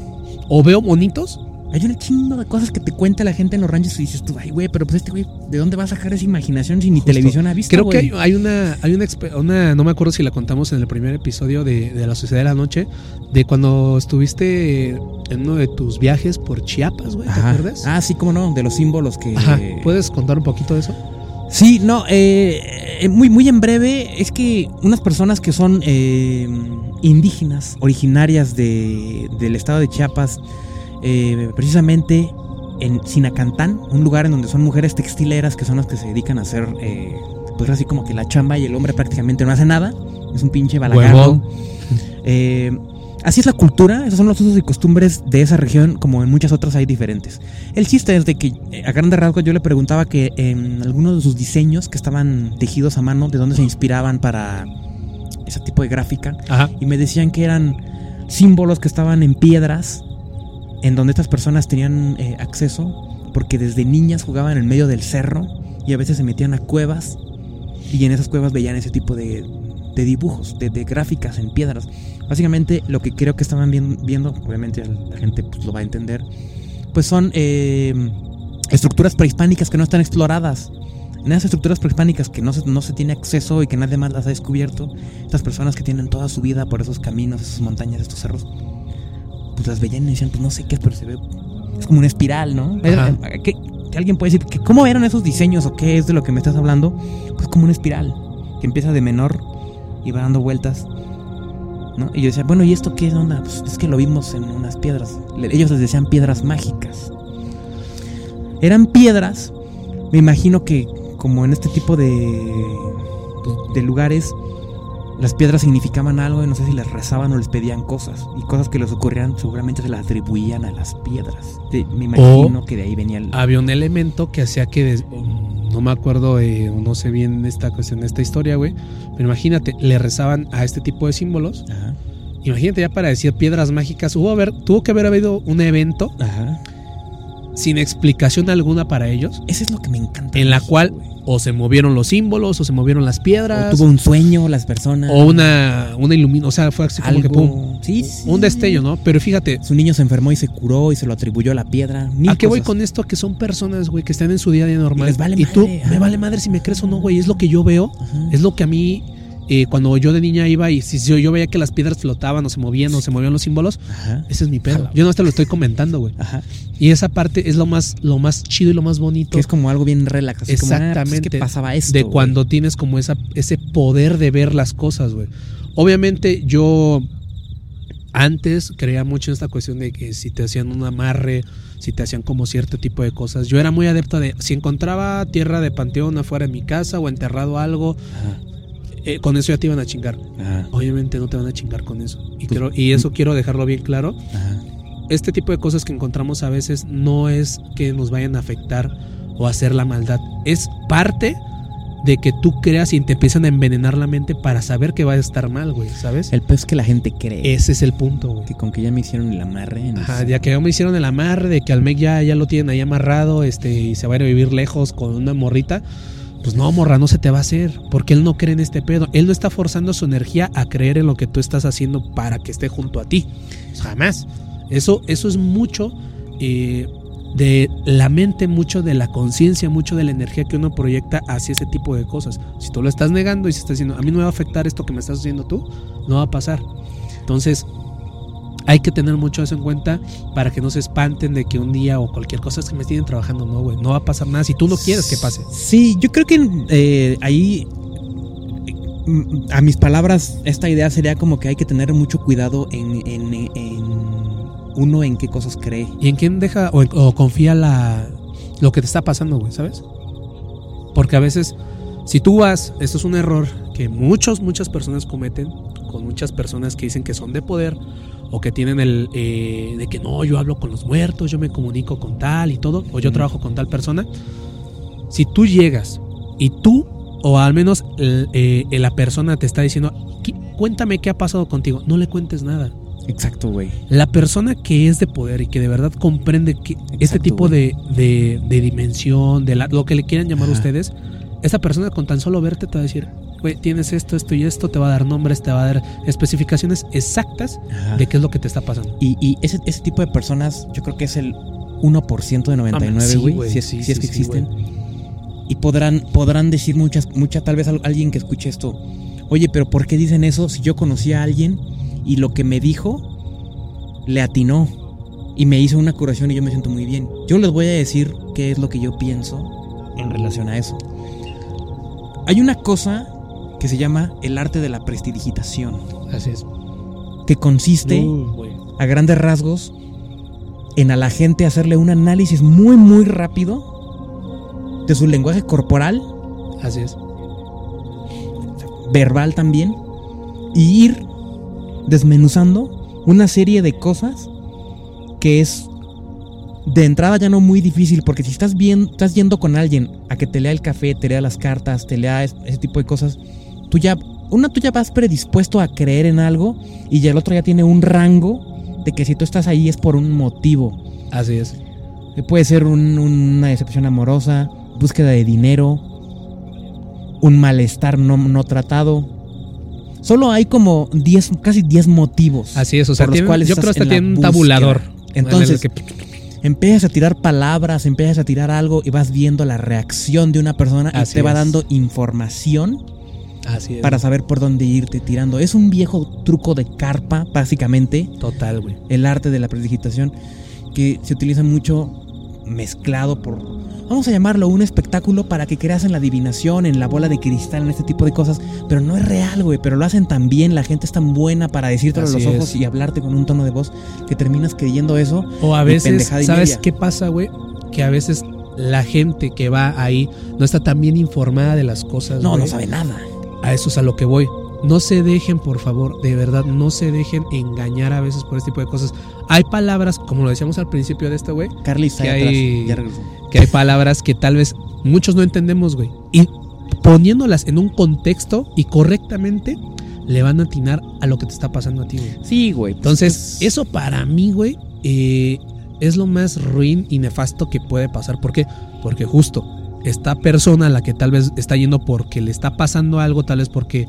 o veo monitos. Hay un chingo de cosas que te cuenta la gente en los ranchos y dices tú, ay, güey, pero pues este güey, ¿de dónde va a sacar esa imaginación si ni Justo. televisión ha visto, Creo que hay, hay una, hay una, una, no me acuerdo si la contamos en el primer episodio de, de La Sociedad de la Noche, de cuando estuviste en uno de tus viajes por Chiapas, güey, ¿te acuerdas? Ah, sí, cómo no, de los símbolos que... Ajá. ¿Puedes contar un poquito de eso? Sí, no, eh, eh, muy, muy en breve, es que unas personas que son eh, indígenas, originarias de, del estado de Chiapas, eh, precisamente en Sinacantán, un lugar en donde son mujeres textileras que son las que se dedican a hacer, eh, pues así como que la chamba y el hombre prácticamente no hace nada, es un pinche balagardo. Así es la cultura, esos son los usos y costumbres de esa región, como en muchas otras hay diferentes. El chiste es de que eh, a grandes rasgos yo le preguntaba que en algunos de sus diseños que estaban tejidos a mano, de dónde se inspiraban para ese tipo de gráfica, Ajá. y me decían que eran símbolos que estaban en piedras, en donde estas personas tenían eh, acceso, porque desde niñas jugaban en medio del cerro y a veces se metían a cuevas y en esas cuevas veían ese tipo de, de dibujos, de, de gráficas en piedras. Básicamente lo que creo que estaban vien- viendo, obviamente la gente pues, lo va a entender, pues son eh, estructuras prehispánicas que no están exploradas. En esas estructuras prehispánicas que no se, no se tiene acceso y que nadie más las ha descubierto, estas personas que tienen toda su vida por esos caminos, esas montañas, estos cerros, pues las veían y decían, pues no sé qué, pero se ve, es como una espiral, ¿no? Eh, ¿qué- alguien puede decir, que ¿cómo eran esos diseños o qué es de lo que me estás hablando? Pues como una espiral, que empieza de menor y va dando vueltas. Y yo decía, bueno, ¿y esto qué onda? Pues es que lo vimos en unas piedras. Ellos les decían piedras mágicas. Eran piedras, me imagino que como en este tipo de lugares, las piedras significaban algo y no sé si les rezaban o les pedían cosas. Y cosas que les ocurrían seguramente se las atribuían a las piedras. De- me imagino que de ahí venía el... Había un elemento que hacía que des- no me acuerdo, eh, no sé bien esta cuestión, esta historia, güey. Pero imagínate, le rezaban a este tipo de símbolos. Ajá. Imagínate ya para decir piedras mágicas. Hubo haber, tuvo que haber habido un evento Ajá. sin explicación alguna para ellos. Eso es lo que me encanta. En la cual. O se movieron los símbolos, o se movieron las O piedras, tuvo un sueño las personas. o una, una ilumina, o sea, fue así como algo. que pum, Sí, sí. un destello, ¿no? Pero fíjate, Su niño se enfermó y se curó y se lo atribuyó a la piedra. Mil ¿a qué voy con esto? Que son personas, güey, que están en su día a día normal. Y les vale tú, madre, ajá. me vale madre si me crees o no, güey. Es lo que yo veo. Ajá. Es lo que a mí, eh, cuando yo de niña iba y si yo, yo veía que las piedras flotaban o se movían o se movían los símbolos, Ajá. ese es mi pedo. Yo no te lo estoy comentando, güey. Y esa parte es lo más, lo más chido y lo más bonito. Que es como algo bien relax. así como, ah, pues es Exactamente. que pasaba esto. de cuando tienes como esa, ese poder de ver las cosas, güey. Obviamente yo antes creía mucho en esta cuestión de que si te hacían un amarre, si te hacían como cierto tipo de cosas. Yo era muy adepto de si encontraba tierra de panteón afuera de mi casa o enterrado algo, Ajá. Eh, con eso ya te iban a chingar. Ajá. Obviamente no te van a chingar con eso. Y, Pues, quiero- y eso quiero dejarlo bien claro. Ajá. Este tipo de cosas que encontramos a veces no es que nos vayan a afectar o hacer la maldad. Es parte de que tú creas y te empiezan a envenenar la mente para saber que va a estar mal, güey, ¿sabes? El pez que la gente cree. Ese es el punto, güey. Que con que ya me hicieron el amarre. no Ajá, ya que ya me hicieron el amarre de que al Meg ya, ya lo tienen ahí amarrado este, y se va a ir a vivir lejos con una morrita. Pues no, morra, no se te va a hacer. Porque él no cree en este pedo. Él no está forzando su energía a creer en lo que tú estás haciendo para que esté junto a ti. Jamás. Eso, eso es mucho eh, de la mente, mucho de la conciencia, mucho de la energía que uno proyecta hacia ese tipo de cosas. Si tú lo estás negando y se está diciendo, a mí no me va a afectar esto que me estás haciendo tú, no va a pasar. Entonces, hay que tener mucho eso en cuenta para que no se espanten de que un día o cualquier cosa es que me tienen trabajando. No, güey, no va a pasar nada si tú no quieres que pase. Sí, yo creo que eh, ahí, mm, a mis palabras, esta idea sería como que hay que tener mucho cuidado en, en- en uno en qué cosas cree. ¿Y en quién deja o, o confía la, lo que te está pasando, güey, sabes? Porque a veces, si tú vas, esto es un error que muchos, muchas personas cometen con muchas personas que dicen que son de poder o que tienen el eh, de que no, yo hablo con los muertos, yo me comunico con tal y todo, o yo trabajo con tal persona. Si tú llegas y tú, o al menos el- eh, la persona te está diciendo, "Qui- cuéntame qué ha pasado contigo, no le cuentes nada. Exacto, güey. La persona que es de poder y que de verdad comprende que este tipo de, de- de dimensión, de la- lo que le quieran llamar Ajá. ustedes, esa persona con tan solo verte te va a decir, güey, tienes esto, esto y esto, te va a dar nombres, te va a dar especificaciones exactas Ajá. de qué es lo que te está pasando. Y, y ese, ese tipo de personas, yo creo que es el 1% de 99, sí, güey. güey, si, es, sí, si es sí, que sí, existen. y podrán, podrán decir muchas, mucha, tal vez al- alguien que escuche esto. Oye, pero ¿por qué dicen eso si yo conocí a alguien y lo que me dijo le atinó y me hizo una curación y yo me siento muy bien? Yo les voy a decir qué es lo que yo pienso en relación a eso. Hay una cosa que se llama el arte de la prestidigitación, Así es. que consiste güey. a grandes rasgos en a la gente hacerle un análisis muy muy rápido de su lenguaje corporal, Así es. verbal también, y ir desmenuzando una serie de cosas que es de entrada ya no muy difícil, porque si estás bien, estás yendo con alguien a que te lea el café, te lea las cartas, te lea es- ese tipo de cosas, tú ya, una tú ya vas predispuesto a creer en algo y ya el otro ya tiene un rango de que si tú estás ahí es por un motivo. Así es. Que puede ser un- una decepción amorosa, búsqueda de dinero, un malestar no, no tratado. Solo hay como 10, casi 10 motivos. Así es. O sea, por los cuales yo creo que tienen un tabulador. Entonces, En que- empiezas a tirar palabras, empiezas a tirar algo y vas viendo la reacción de una persona y te va es. dando información así es. para saber por dónde irte tirando. Es un viejo truco de carpa, básicamente, Total, güey. el arte de la predigitación que se utiliza mucho mezclado por vamos a llamarlo un espectáculo para que creas en la adivinación, en la bola de cristal, en este tipo de cosas, pero no es real, güey, pero lo hacen tan bien, la gente es tan buena para decírtelo a los ojos es. y hablarte con un tono de voz que terminas creyendo eso. O a veces, ¿sabes qué pasa, güey? Que a veces la gente que va ahí no está tan bien informada de las cosas. No, no sabe nada. A eso es a lo que voy. No se dejen, por favor, de verdad, no se dejen engañar a veces por este tipo de cosas. Hay palabras, como lo decíamos al principio de este güey, Carly Que atrás, hay- ya que hay palabras que tal vez muchos no entendemos, güey. Y poniéndolas en un contexto y correctamente, le van a atinar a lo que te está pasando a ti, güey. Sí, güey. pues, Entonces, eso para mí, güey, eh, es lo más ruin y nefasto que puede pasar. ¿Por qué? Porque justo esta persona a la que tal vez está yendo porque le está pasando algo, tal vez porque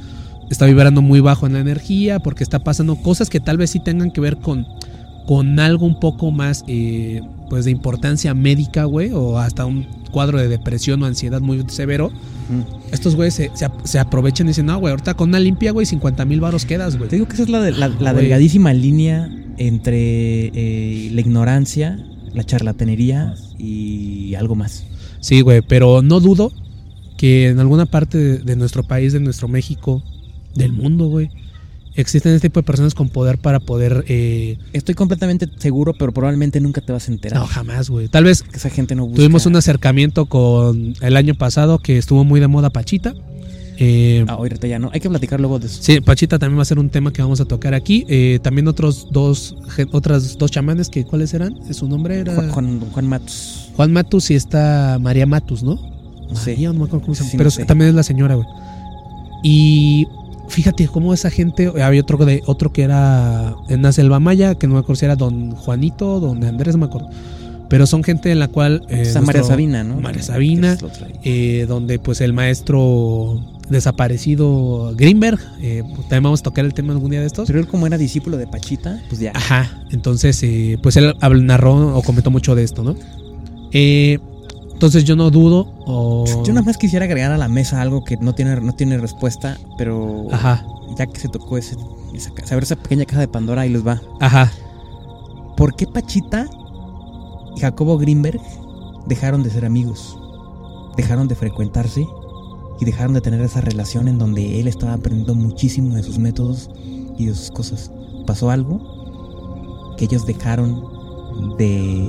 está vibrando muy bajo en la energía, porque está pasando cosas que tal vez sí tengan que ver con, con algo un poco más eh, pues de importancia médica, güey, o hasta un cuadro de depresión o ansiedad muy severo. Estos güeyes se, se, se aprovechan y dicen, no, güey, ahorita con una limpia, güey, 50 mil baros quedas, güey. Te digo que esa es la, de- la, la delgadísima línea entre eh, la ignorancia, la charlatanería y algo más. Sí, güey, pero no dudo que en alguna parte de, de nuestro país, de nuestro México, del mundo, güey, existen este tipo de personas con poder para poder... eh, Estoy completamente seguro, pero probablemente nunca te vas a enterar. no, jamás, güey. Tal vez esa gente no busca. tuvimos un acercamiento con el año pasado que estuvo muy de moda Pachita. Eh, Ah, ahorita ya no. Hay que platicar luego de eso. Sí, Pachita también va a ser un tema que vamos a tocar aquí. Eh, también otros dos, otras dos chamanes que cuáles eran. Su nombre era Juan, Juan, Juan, Juan Matus. Matus y está María Matus, ¿no? No sé. María, no me acuerdo cómo se llama, Sí, pero no sé. también es la señora, güey. Y fíjate cómo esa gente, había otro de otro que era en la selva maya, que no me acuerdo si era don Juanito, don Andrés, no me acuerdo. Pero son gente en la cual eh, María Sabina, ¿no? María Sabina, eh, donde pues el maestro desaparecido Greenberg, eh, también vamos a tocar el tema algún día de estos. Pero él como era discípulo de Pachita, pues ya. Ajá, entonces eh, pues él narró o comentó mucho de esto, ¿no? Eh, entonces yo no dudo o... Yo nada más quisiera agregar a la mesa algo que no tiene, no tiene respuesta, pero Ajá, ya que se tocó ese, esa, saber esa pequeña caja de Pandora, ahí les va. ajá. ¿Por qué Pachita y Jacobo Greenberg dejaron de ser amigos? Dejaron de frecuentarse y dejaron de tener esa relación en donde él estaba aprendiendo muchísimo de sus métodos y de sus cosas. ¿Pasó algo? Que ellos dejaron de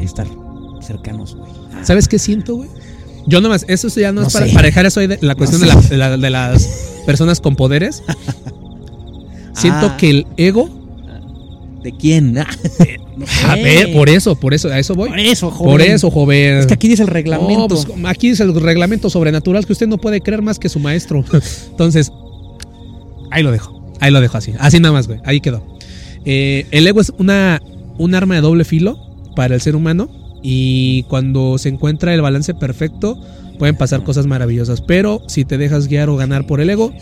estar cercanos, güey. ¿Sabes qué siento, güey? Yo nomás, eso ya no, No es para, para dejar eso ahí de la cuestión No de, la- la- de las personas con poderes. Siento Ah. que el ego... ¿De quién? A ver, por eso, por eso, a eso voy. Por eso, joven. Por eso, joven. Es que aquí dice el reglamento. No, pues, aquí es el reglamento sobrenatural que usted no puede creer más que su maestro. Entonces, ahí lo dejo. Ahí lo dejo así. Así nada más, güey. Ahí quedó. Eh, el ego es una, un arma de doble filo para el ser humano. Y cuando se encuentra el balance perfecto, pueden pasar cosas maravillosas. Pero si te dejas guiar o ganar por el ego,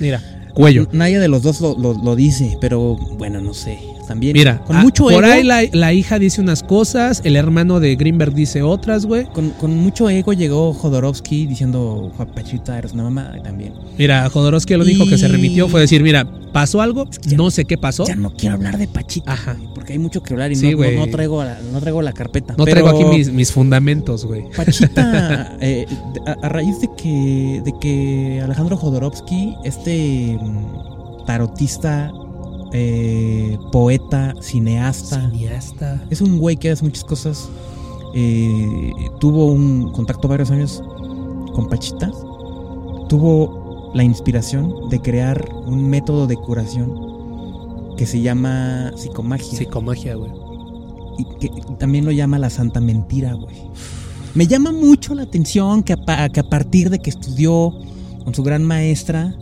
mira, cuello. Nadie de los dos lo, lo- lo dice, pero bueno, no sé. También. Mira, con ah, mucho por ego. ahí la, la hija dice unas cosas, el hermano de Greenberg dice otras, güey. Con, con mucho ego llegó Jodorowsky diciendo, "Juan Pachita, eres una mamá también. Mira, Jodorowsky lo único que se remitió fue decir, mira, pasó algo, ya- no sé qué pasó. Ya no quiero hablar de Pachita, Ajá. Porque hay mucho que hablar y Sí, no- no, güey. no traigo la, no traigo la carpeta. No Pero traigo aquí mis, mis fundamentos, güey. Pachita, eh, a, a raíz de que, de que Alejandro Jodorowsky, este mm, tarotista, eh, poeta, cineasta, Cineasta. Es un güey que hace muchas cosas. Eh, tuvo un contacto varios años con Pachita. Tuvo la inspiración de crear un método de curación que se llama psicomagia. Psicomagia, güey. Y que también lo llama la santa mentira, güey. Me llama mucho la atención que a, que a partir de que estudió con su gran maestra,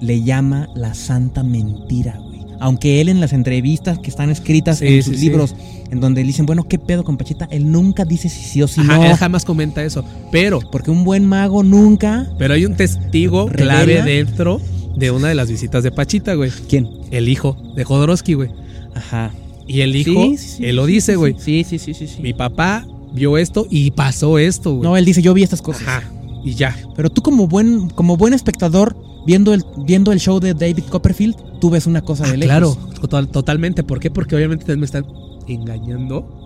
le llama la santa mentira, güey. Aunque él en las entrevistas que están escritas Sí, en sus sí. libros, en donde le dicen, bueno, ¿qué pedo con Pachita? Él nunca dice si sí o si Ajá, no. él jamás comenta eso. Pero, Porque un buen mago nunca. pero hay un testigo clave dentro de una de las visitas de Pachita, güey. ¿Quién? El hijo de Jodorowsky, güey. Ajá. Y el hijo, Sí, sí, él lo dice, güey. Sí, sí, sí, sí. sí. Mi papá vio esto y pasó esto, güey. No, él dice, yo vi estas cosas. Ajá. Y ya. Pero tú como buen, como buen espectador, viendo el, viendo el show de David Copperfield, tú ves una cosa Ah, de lejos. claro, total- totalmente. ¿Por qué? Porque obviamente ustedes me están engañando.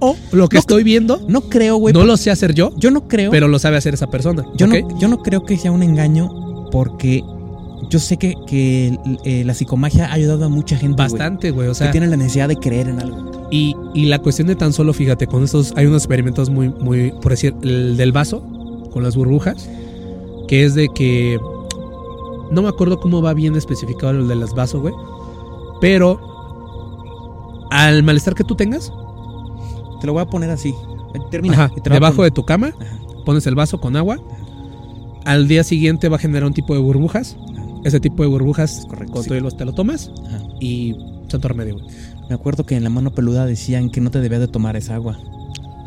O lo que No, estoy viendo, No creo, güey. no lo sé hacer yo, Yo no creo. pero lo sabe hacer esa persona. yo, no, yo no creo que sea un engaño porque yo sé que, que eh, la psicomagia ha ayudado a mucha gente. Bastante, güey. O que sea, tiene la necesidad de creer en algo. y, y la cuestión de tan solo, fíjate, con estos hay unos experimentos muy, muy, por decir, el del vaso, con las burbujas, que es de que. No me acuerdo cómo va bien especificado el de las vasos, güey. Pero al malestar que tú tengas, Te lo voy a poner así. Termina. Ajá, te debajo de tu cama, Ajá. pones el vaso con agua. Al día siguiente va a generar un tipo de burbujas. Ese tipo de burbujas, correcto, con sí. hielo te lo tomas Ajá. y santo remedio, güey. Me acuerdo que en la mano peluda decían que no te debías de tomar esa agua.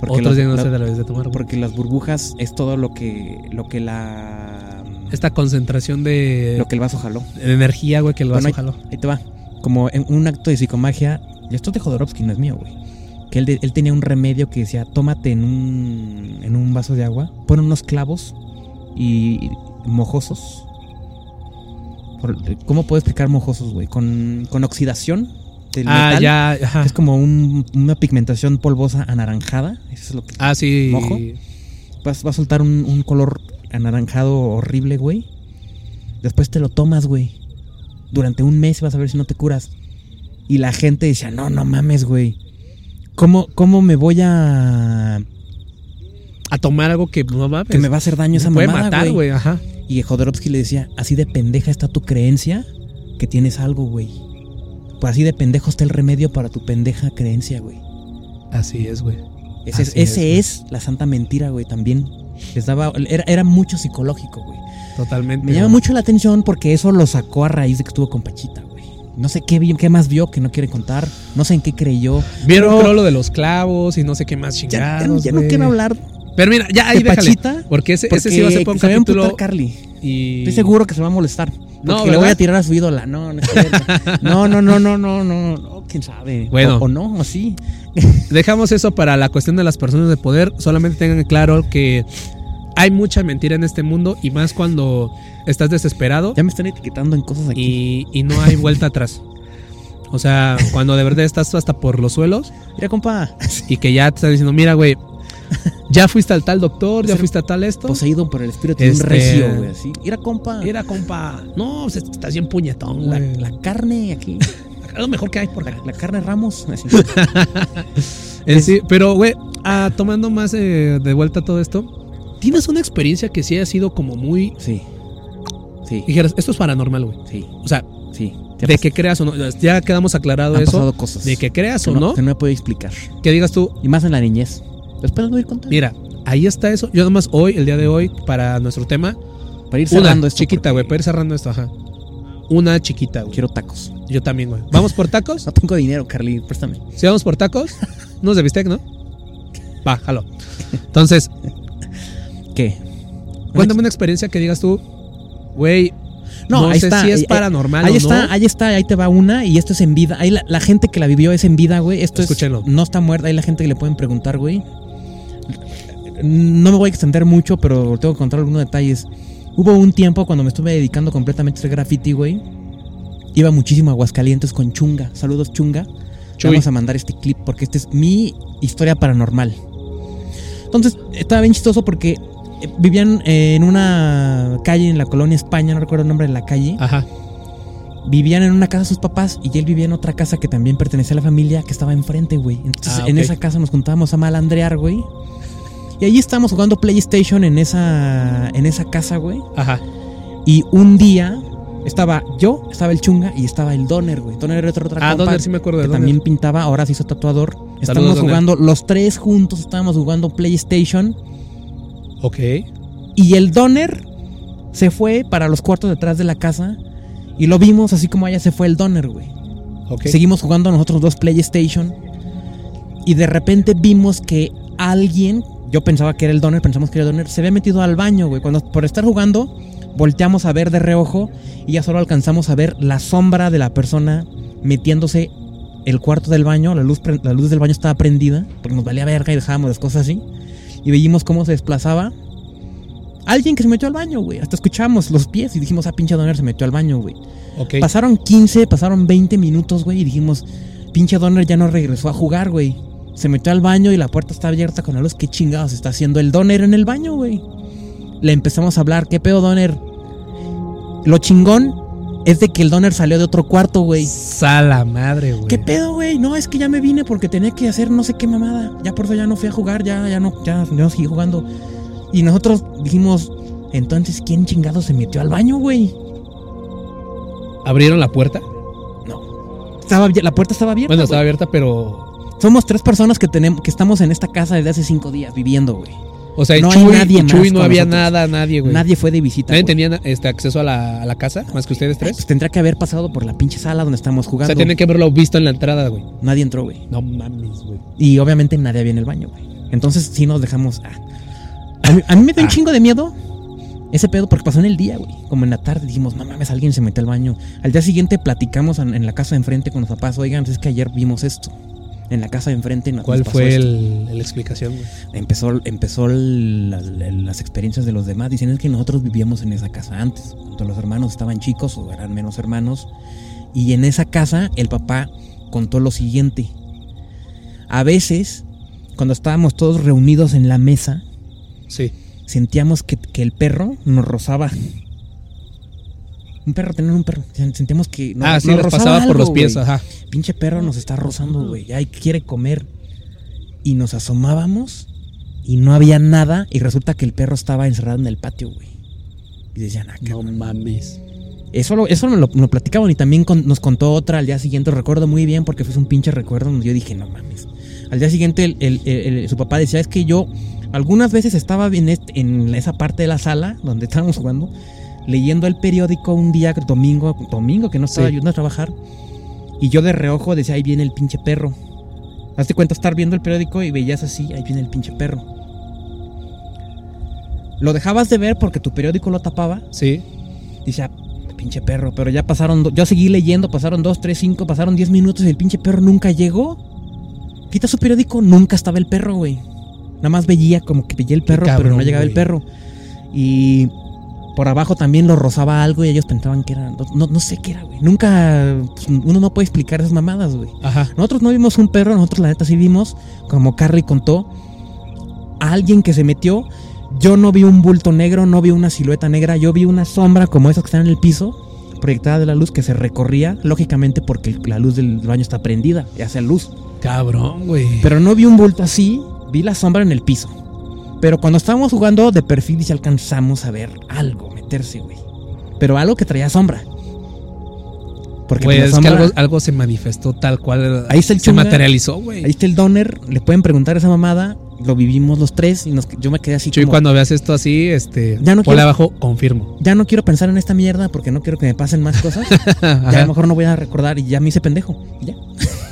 Otros las- días no la- se debes de tomar. Porque las burbujas es todo lo que lo que la Esta concentración de, lo que el vaso jaló. de energía, güey, que el vaso Bueno, jaló. Ahí te va. Como en un acto de psicomagia, y esto es de Jodorowsky, no es mío, güey. Que él, él tenía un remedio que decía, tómate en un, en un vaso de agua, pon unos clavos y mojosos. ¿Cómo puedo explicar mojosos, güey? Con, con oxidación del Ah, metal. ya, ajá. Es como un- una pigmentación polvosa anaranjada. Eso es lo que Ah, sí. mojo. vas, va a soltar un, un color anaranjado horrible, güey. Después te lo tomas, güey. Durante un mes vas a ver si no te curas. Y la gente decía, no, no mames, güey. ¿Cómo, ¿Cómo me voy a... A tomar algo que no mames. que me va a hacer daño esa me puede mamada, matar, güey? ajá. Y Jodorowsky le decía, así de pendeja está tu creencia que tienes algo, güey. Pues así de pendejo está el remedio para tu pendeja creencia, güey. Así es, güey. Ese, es, ese güey. es la santa mentira, güey, también. Les daba, era, era mucho psicológico, güey. Totalmente. Me llama mucho la atención porque eso lo sacó a raíz de que estuvo con Pachita, güey. No sé qué, qué más vio que no quiere contar. No sé en qué creyó. Vieron Pero- lo de los clavos y no sé qué más Ya, ya- chingados. ya no quiero hablar Pero mira, ya ahí déjale. Pachita. Porque ese, Porque ese sí va a ser para un se va a capítulo. Carly. Y... Estoy seguro que se va a molestar. No, Porque le voy a tirar a su ídola. No, no. No, no, no, no, no, no, no. ¿Quién sabe? Bueno. O, o no, o sí. Dejamos eso para la cuestión de las personas de poder. Solamente tengan claro que hay mucha mentira en este mundo y más cuando estás desesperado Ya me están etiquetando en cosas aquí. y, y no hay vuelta atrás. O sea, cuando de verdad estás hasta por los suelos Mira, compa. y que ya te están diciendo, mira, güey, ya fuiste al tal doctor, ya fuiste a tal esto. Poseído por el espíritu de un Este- recio, güey. Así. Mira, compa. Mira, compa, no, estás bien puñetón, la, carne aquí. Es lo mejor que hay por La, la carne Ramos. Así. Sí, pero, güey, ah, tomando más eh, de vuelta todo esto, ¿tienes una experiencia que sí haya sido como muy... Sí. Sí. Dijeras, esto es paranormal, güey. Sí. O sea, Sí. ¿Te ha de que creas o no. Ya quedamos aclarado han eso. pasado cosas. De que creas que o no, Que no me puedo explicar. que digas tú, Y más en la niñez. Después lo voy a ir contando. mira, ahí está eso. Yo nomás hoy, el día de hoy, para nuestro tema, Para ir una cerrando esto. chiquita, porque güey, para ir cerrando esto, ajá. Una chiquita, güey. Quiero tacos. Yo también, güey. ¿Vamos por tacos? No tengo dinero, Carly. Préstame. Si vamos por tacos, unos de bistec, ¿no? Va, jalo. Entonces, ¿Qué? cuéntame una experiencia que digas tú, güey, no, ahí sé está, si es paranormal Ahí o está, no. ahí está, ahí te va una. Y esto es en vida. Ahí la, la gente que la vivió es en vida, güey. Esto Escúchenlo. es. No está muerta. Ahí la gente que le pueden preguntar, güey. No me voy a extender mucho, pero tengo que contar algunos detalles. Hubo un tiempo cuando me estuve dedicando completamente a hacer graffiti, güey. Iba muchísimo a Aguascalientes con Chunga. Saludos, Chunga. Chuy. Vamos a mandar este clip porque esta es mi historia paranormal. Entonces, estaba bien chistoso porque eh, vivían eh, en una calle en la colonia España, no recuerdo el nombre de la calle. Ajá. Vivían en una casa sus papás y él vivía en otra casa que también pertenecía a la familia que estaba enfrente, güey. Entonces, Ah, en esa casa nos juntábamos a malandrear, güey. Y ahí estábamos jugando PlayStation en esa, en esa casa, güey. Ajá. Y un día estaba yo, estaba el Chunga y estaba el Donner, güey. Donner era otro otra Ah, compa Donner, sí me acuerdo de que Donner. también pintaba, ahora se hizo tatuador. Estábamos Donner. jugando, los tres juntos estábamos jugando PlayStation. Ok. Y el Donner se fue para los cuartos detrás de la casa. Y lo vimos así como allá se fue el Donner, güey. Ok. Seguimos jugando nosotros dos PlayStation. Y de repente vimos que alguien, yo pensaba que era el Donner, pensamos que era el Donner, se había metido al baño, güey. Cuando por estar jugando, volteamos a ver de reojo y ya solo alcanzamos a ver la sombra de la persona metiéndose el cuarto del baño. La luz, la luz del baño estaba prendida, porque nos valía verga y dejábamos las cosas así. Y veíamos cómo se desplazaba. Alguien que se metió al baño, güey. Hasta escuchamos los pies y dijimos, ah, pinche Donner se metió al baño, güey. Pasaron 15, pasaron 20 minutos, güey, y dijimos, pinche Donner ya no regresó a jugar, güey. Se metió al baño y la puerta está abierta con la luz. ¿Qué chingados está haciendo el Donner en el baño, güey? Le empezamos a hablar, ¿qué pedo, Donner? Lo chingón es de que el Donner salió de otro cuarto, güey. Sala madre, güey. ¿Qué pedo, güey? No, es que ya me vine porque tenía que hacer no sé qué mamada. Ya por eso ya no fui a jugar, ya, ya no, ya, no seguí jugando. Y nosotros dijimos, entonces, ¿quién chingado se metió al baño, güey? ¿Abrieron la puerta? Estaba, abie- la puerta estaba abierta. Bueno, güey. estaba abierta, pero. Somos tres personas que tenemos, que estamos en esta casa desde hace cinco días viviendo, güey. O sea, No Chuy, hay nadie y Chuy más no había nosotros. nada, nadie, güey. Nadie fue de visita. Nadie güey. tenía este, acceso a la, a la casa, más que ustedes tres. Pues tendría que haber pasado por la pinche sala donde estamos o jugando. sea, tienen que haberlo visto en la entrada, güey. Nadie entró, güey. No mames, güey. Y obviamente nadie había en el baño, güey. Entonces sí nos dejamos. ah. A, mí, a mí me dio un Ah. chingo de miedo ese pedo porque pasó en el día, güey. Como en la tarde dijimos, no mames, alguien se metió al baño. Al día siguiente platicamos en, en la casa de enfrente con los papás. Oigan, es que ayer vimos esto. En la casa de enfrente nos ¿Cuál pasó fue esto". el, la explicación, güey? Empezó, empezó las, las experiencias de los demás. Dicen es que nosotros vivíamos en esa casa antes. Cuando los hermanos estaban chicos o eran menos hermanos. Y en esa casa el papá contó lo siguiente. A veces, cuando estábamos todos reunidos en la mesa, Sí. sentíamos que, que el perro nos rozaba. Un perro, tener un perro. Sentíamos que nos, ah, sí, nos pasaba por los pies, güey. ajá. Pinche perro nos está rozando, güey. Ay, quiere comer. Y nos asomábamos y no había nada. Y resulta que el perro estaba encerrado en el patio, güey. Y decían, ah, No mames. Eso, lo, eso me lo, platicaban y también con- nos contó otra al día siguiente. Recuerdo muy bien porque fue un pinche recuerdo donde yo dije, no mames. Al día siguiente el- el- el- el- su papá decía, es que yo algunas veces estaba en, este- en esa parte de la sala donde estábamos jugando, leyendo el periódico un día, domingo, domingo que no estaba Sí. ayudando a trabajar. Y yo de reojo decía, ahí viene el pinche perro. Hazte cuenta estar viendo el periódico y veías así, ahí viene el pinche perro. Lo dejabas de ver porque tu periódico lo tapaba Sí. Dice, "Ah, pinche perro, pero ya pasaron, yo seguí leyendo, pasaron dos, tres, cinco, pasaron diez minutos y el pinche perro nunca llegó. Quita su periódico, nunca estaba el perro, güey. Nada más veía como que veía el perro, pero no llegaba el perro. Y por abajo también lo rozaba algo y ellos pensaban que era, no, no- sé qué era, güey. Nunca, pues, uno no puede explicar esas mamadas, güey. Ajá. Nosotros no vimos un perro, nosotros la neta sí vimos, como Carly contó, a alguien que se metió. Yo no vi un bulto negro, no vi una silueta negra, yo vi una sombra como esas que están en el piso, proyectada de la luz que se recorría, lógicamente porque la luz del baño está prendida y hace luz. Cabrón, güey. Pero no vi un bulto así, vi la sombra en el piso. Pero cuando estábamos jugando de perfil y si alcanzamos a ver algo meterse, güey. Pero algo que traía sombra. Porque Güey, la es que sombra- algo, algo se manifestó tal cual. Ahí está el se chunga. materializó, güey. Ahí está el doner, le pueden preguntar esa mamada, lo vivimos los tres y nos- yo me quedé así Chuy, como, cuando veas esto así, este. Ya no ponle quiero- abajo, confirmo. ya no quiero pensar en esta mierda porque no quiero que me pasen más cosas, ya a lo mejor no voy a recordar y ya me hice pendejo, y ya,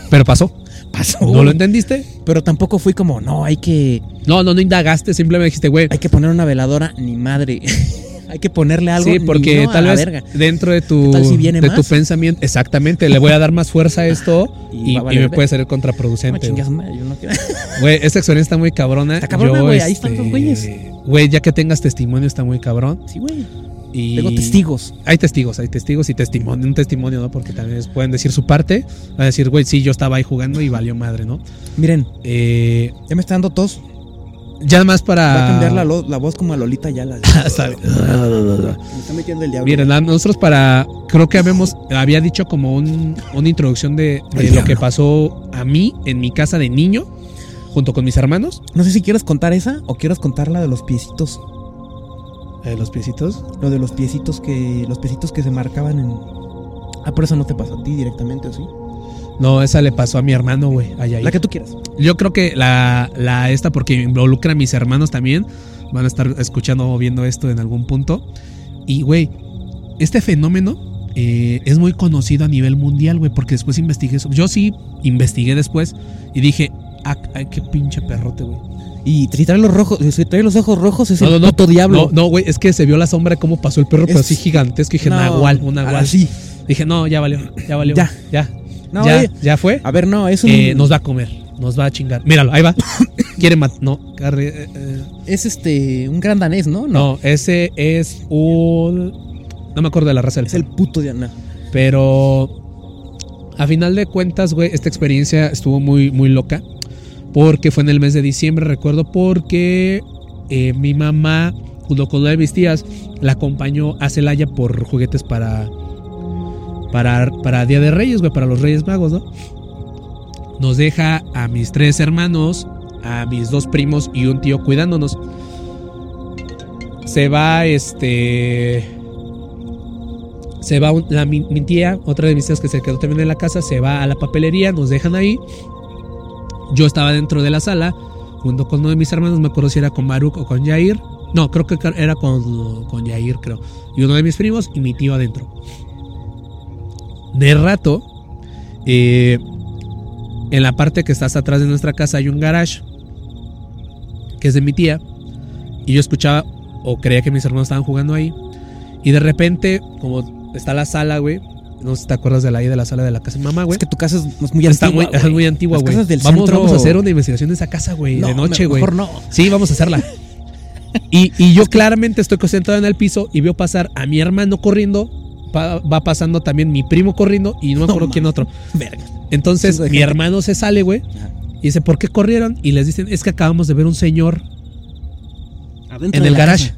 Pero pasó. Pasó. ¿No lo entendiste? Pero tampoco fui como, no, hay que, No, no, no indagaste. Simplemente dijiste, güey. hay que poner una veladora, ni madre, hay que ponerle algo, Sí, ni porque no, tal vez verga. dentro de tu, ¿Qué tal si viene de más? tu pensamiento, exactamente, le voy a dar más fuerza a esto Y y, va a y valer me puede ser No, contraproducente. chingue a güey. yo no Güey, esta experiencia está muy cabrona. Está cabrona, Yo, güey, ahí están los güeyes. Güey, ya que tengas testimonio está muy cabrón. Sí, güey, Y tengo testigos. Hay testigos, hay testigos y testimonio, un testimonio, ¿no? Porque también pueden decir su parte. Van a decir, güey, sí, yo estaba ahí jugando y valió madre, ¿no? Miren, Eh, ya me está dando tos, ya más para. va a cambiar la, voz como a Lolita ya la... Bien. me está metiendo el diablo. Miren, nosotros para. Creo que habíamos. Había dicho como un, una introducción de, de lo que pasó a mí en mi casa de niño, junto con mis hermanos. No sé si quieres contar esa o quieres contar la de los piecitos. Eh, los piecitos. Lo de los piecitos que. Los piecitos que se marcaban en. Ah, por eso no te pasó a ti directamente, ¿o sí? No, esa le pasó a mi hermano, güey. La que tú quieras. Yo creo que la, la esta, porque involucra a mis hermanos también, van a estar escuchando o viendo esto en algún punto. Y, güey, este fenómeno eh, es muy conocido a nivel mundial, güey, porque después investigué eso. Yo sí investigué después y dije, ah, ay, qué pinche perrote, güey. Y si trae los rojos, si trae los ojos rojos es No, el no, no. puto diablo. No, no, güey, es que se vio la sombra de cómo pasó el perro, pero así gigantesco. Dije, No, nahual, un nahual. Así. Dije, no, ya valió, ya valió. Ya. ya. No, ya, oye, ya fue. A ver, no, es un. Eh, nos va a comer, nos va a chingar. Míralo, ahí va. Quiere matar. No, Carrie, eh, eh, Es este. Un gran danés, ¿no? No, ese es un. No me acuerdo de la raza del Es el puto Diana. Pero. A final de cuentas, güey, esta experiencia estuvo muy, muy loca. Porque fue en el mes de diciembre, recuerdo, porque eh, mi mamá, junto con una de mis tías, la acompañó a Celaya por juguetes para. Para, para Día de Reyes, güey, para los Reyes Magos, ¿no? Nos deja a mis tres hermanos, a mis dos primos y un tío cuidándonos. Se va este. Se va la, mi, mi tía, otra de mis tías que se quedó también en la casa, se va a la papelería, nos dejan ahí. Yo estaba dentro de la sala, junto con uno de mis hermanos, me acuerdo si era con Baruch o con Jair. No, creo que era con, con Jair, creo. Y uno de mis primos y mi tío adentro. De rato, eh, en la parte que está hasta atrás de nuestra casa hay un garage, que es de mi tía. Y yo escuchaba o creía que mis hermanos estaban jugando ahí. Y de repente, como está la sala, güey. No sé si te acuerdas de la de la sala de la casa de mamá, güey. Es que tu casa es muy Está antigua. muy, es muy antigua, güey. Vamos, centro- vamos a hacer una investigación de esa casa, güey, No, de noche, güey. mejor no. Sí, vamos a hacerla. Y, y yo claramente estoy concentrado en el piso y veo pasar a mi hermano corriendo. pa- va pasando también mi primo corriendo y no me No acuerdo quién otro. Verga. Entonces mi gente. hermano se sale, güey. Y dice, ¿por qué corrieron? Y les dicen, es que acabamos de ver un señor Adentro en el garage.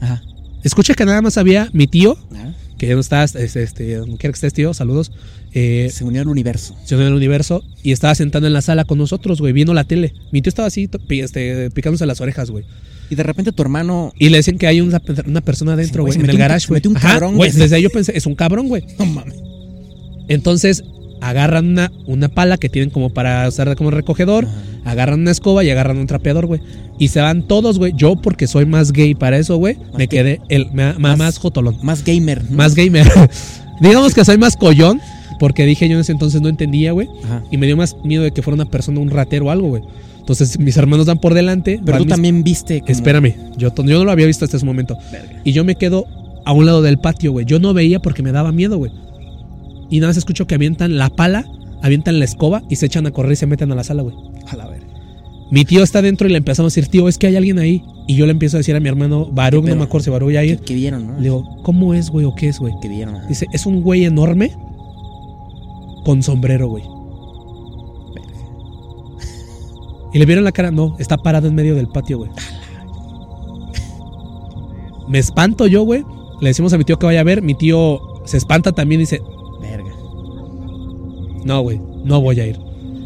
Ajá. Escucha que nada más había mi tío, Ajá. Que ya no está, este, este, donde quiera que estés, tío, saludos. Eh, Se unió al universo. se unió al universo y estaba sentado en la sala con nosotros, güey, viendo la tele. Mi tío estaba así, este, picándose las orejas, güey. Y de repente tu hermano. Y le decían que hay una, una persona adentro, güey, en el un garage, güey. metió un cabrón, güey. Desde ahí yo pensé, es un cabrón, güey. No mames. Entonces agarran una, una pala que tienen como para usar como recogedor, Ajá. agarran una escoba y agarran un trapeador, güey. Y se van todos, güey. Yo, porque soy más gay para eso, güey, me quedé el Más- más jotolón. Más gamer. ¿no? Más gamer. Digamos que soy más collón, porque dije yo en ese entonces no entendía, güey. Y me dio más miedo de que fuera una persona, un ratero o algo, güey. Entonces mis hermanos dan por delante. Pero tú mis- también viste. como- Espérame, yo, yo no lo había visto hasta ese momento. Verga. Y yo me quedo a un lado del patio, güey. Yo no veía porque me daba miedo, güey. Y nada más escucho que avientan la pala, avientan la escoba y se echan a correr y se meten a la sala, güey. A la verga. Mi tío está dentro y le empezamos a decir, tío, es que hay alguien ahí. Y yo le empiezo a decir a mi hermano, Baruch, no me acuerdo si Baruch ya ¿Qué, ir. qué vieron, no? Le digo, ¿cómo es, güey, o qué es, güey? ¿Qué vieron? ajá. Dice, es un güey enorme con sombrero, güey. Y le vieron la cara, no, está parado en medio del patio, güey. Me espanto yo, güey. Le decimos a mi tío que vaya a ver. Mi tío se espanta también y dice. No, güey, no voy a ir.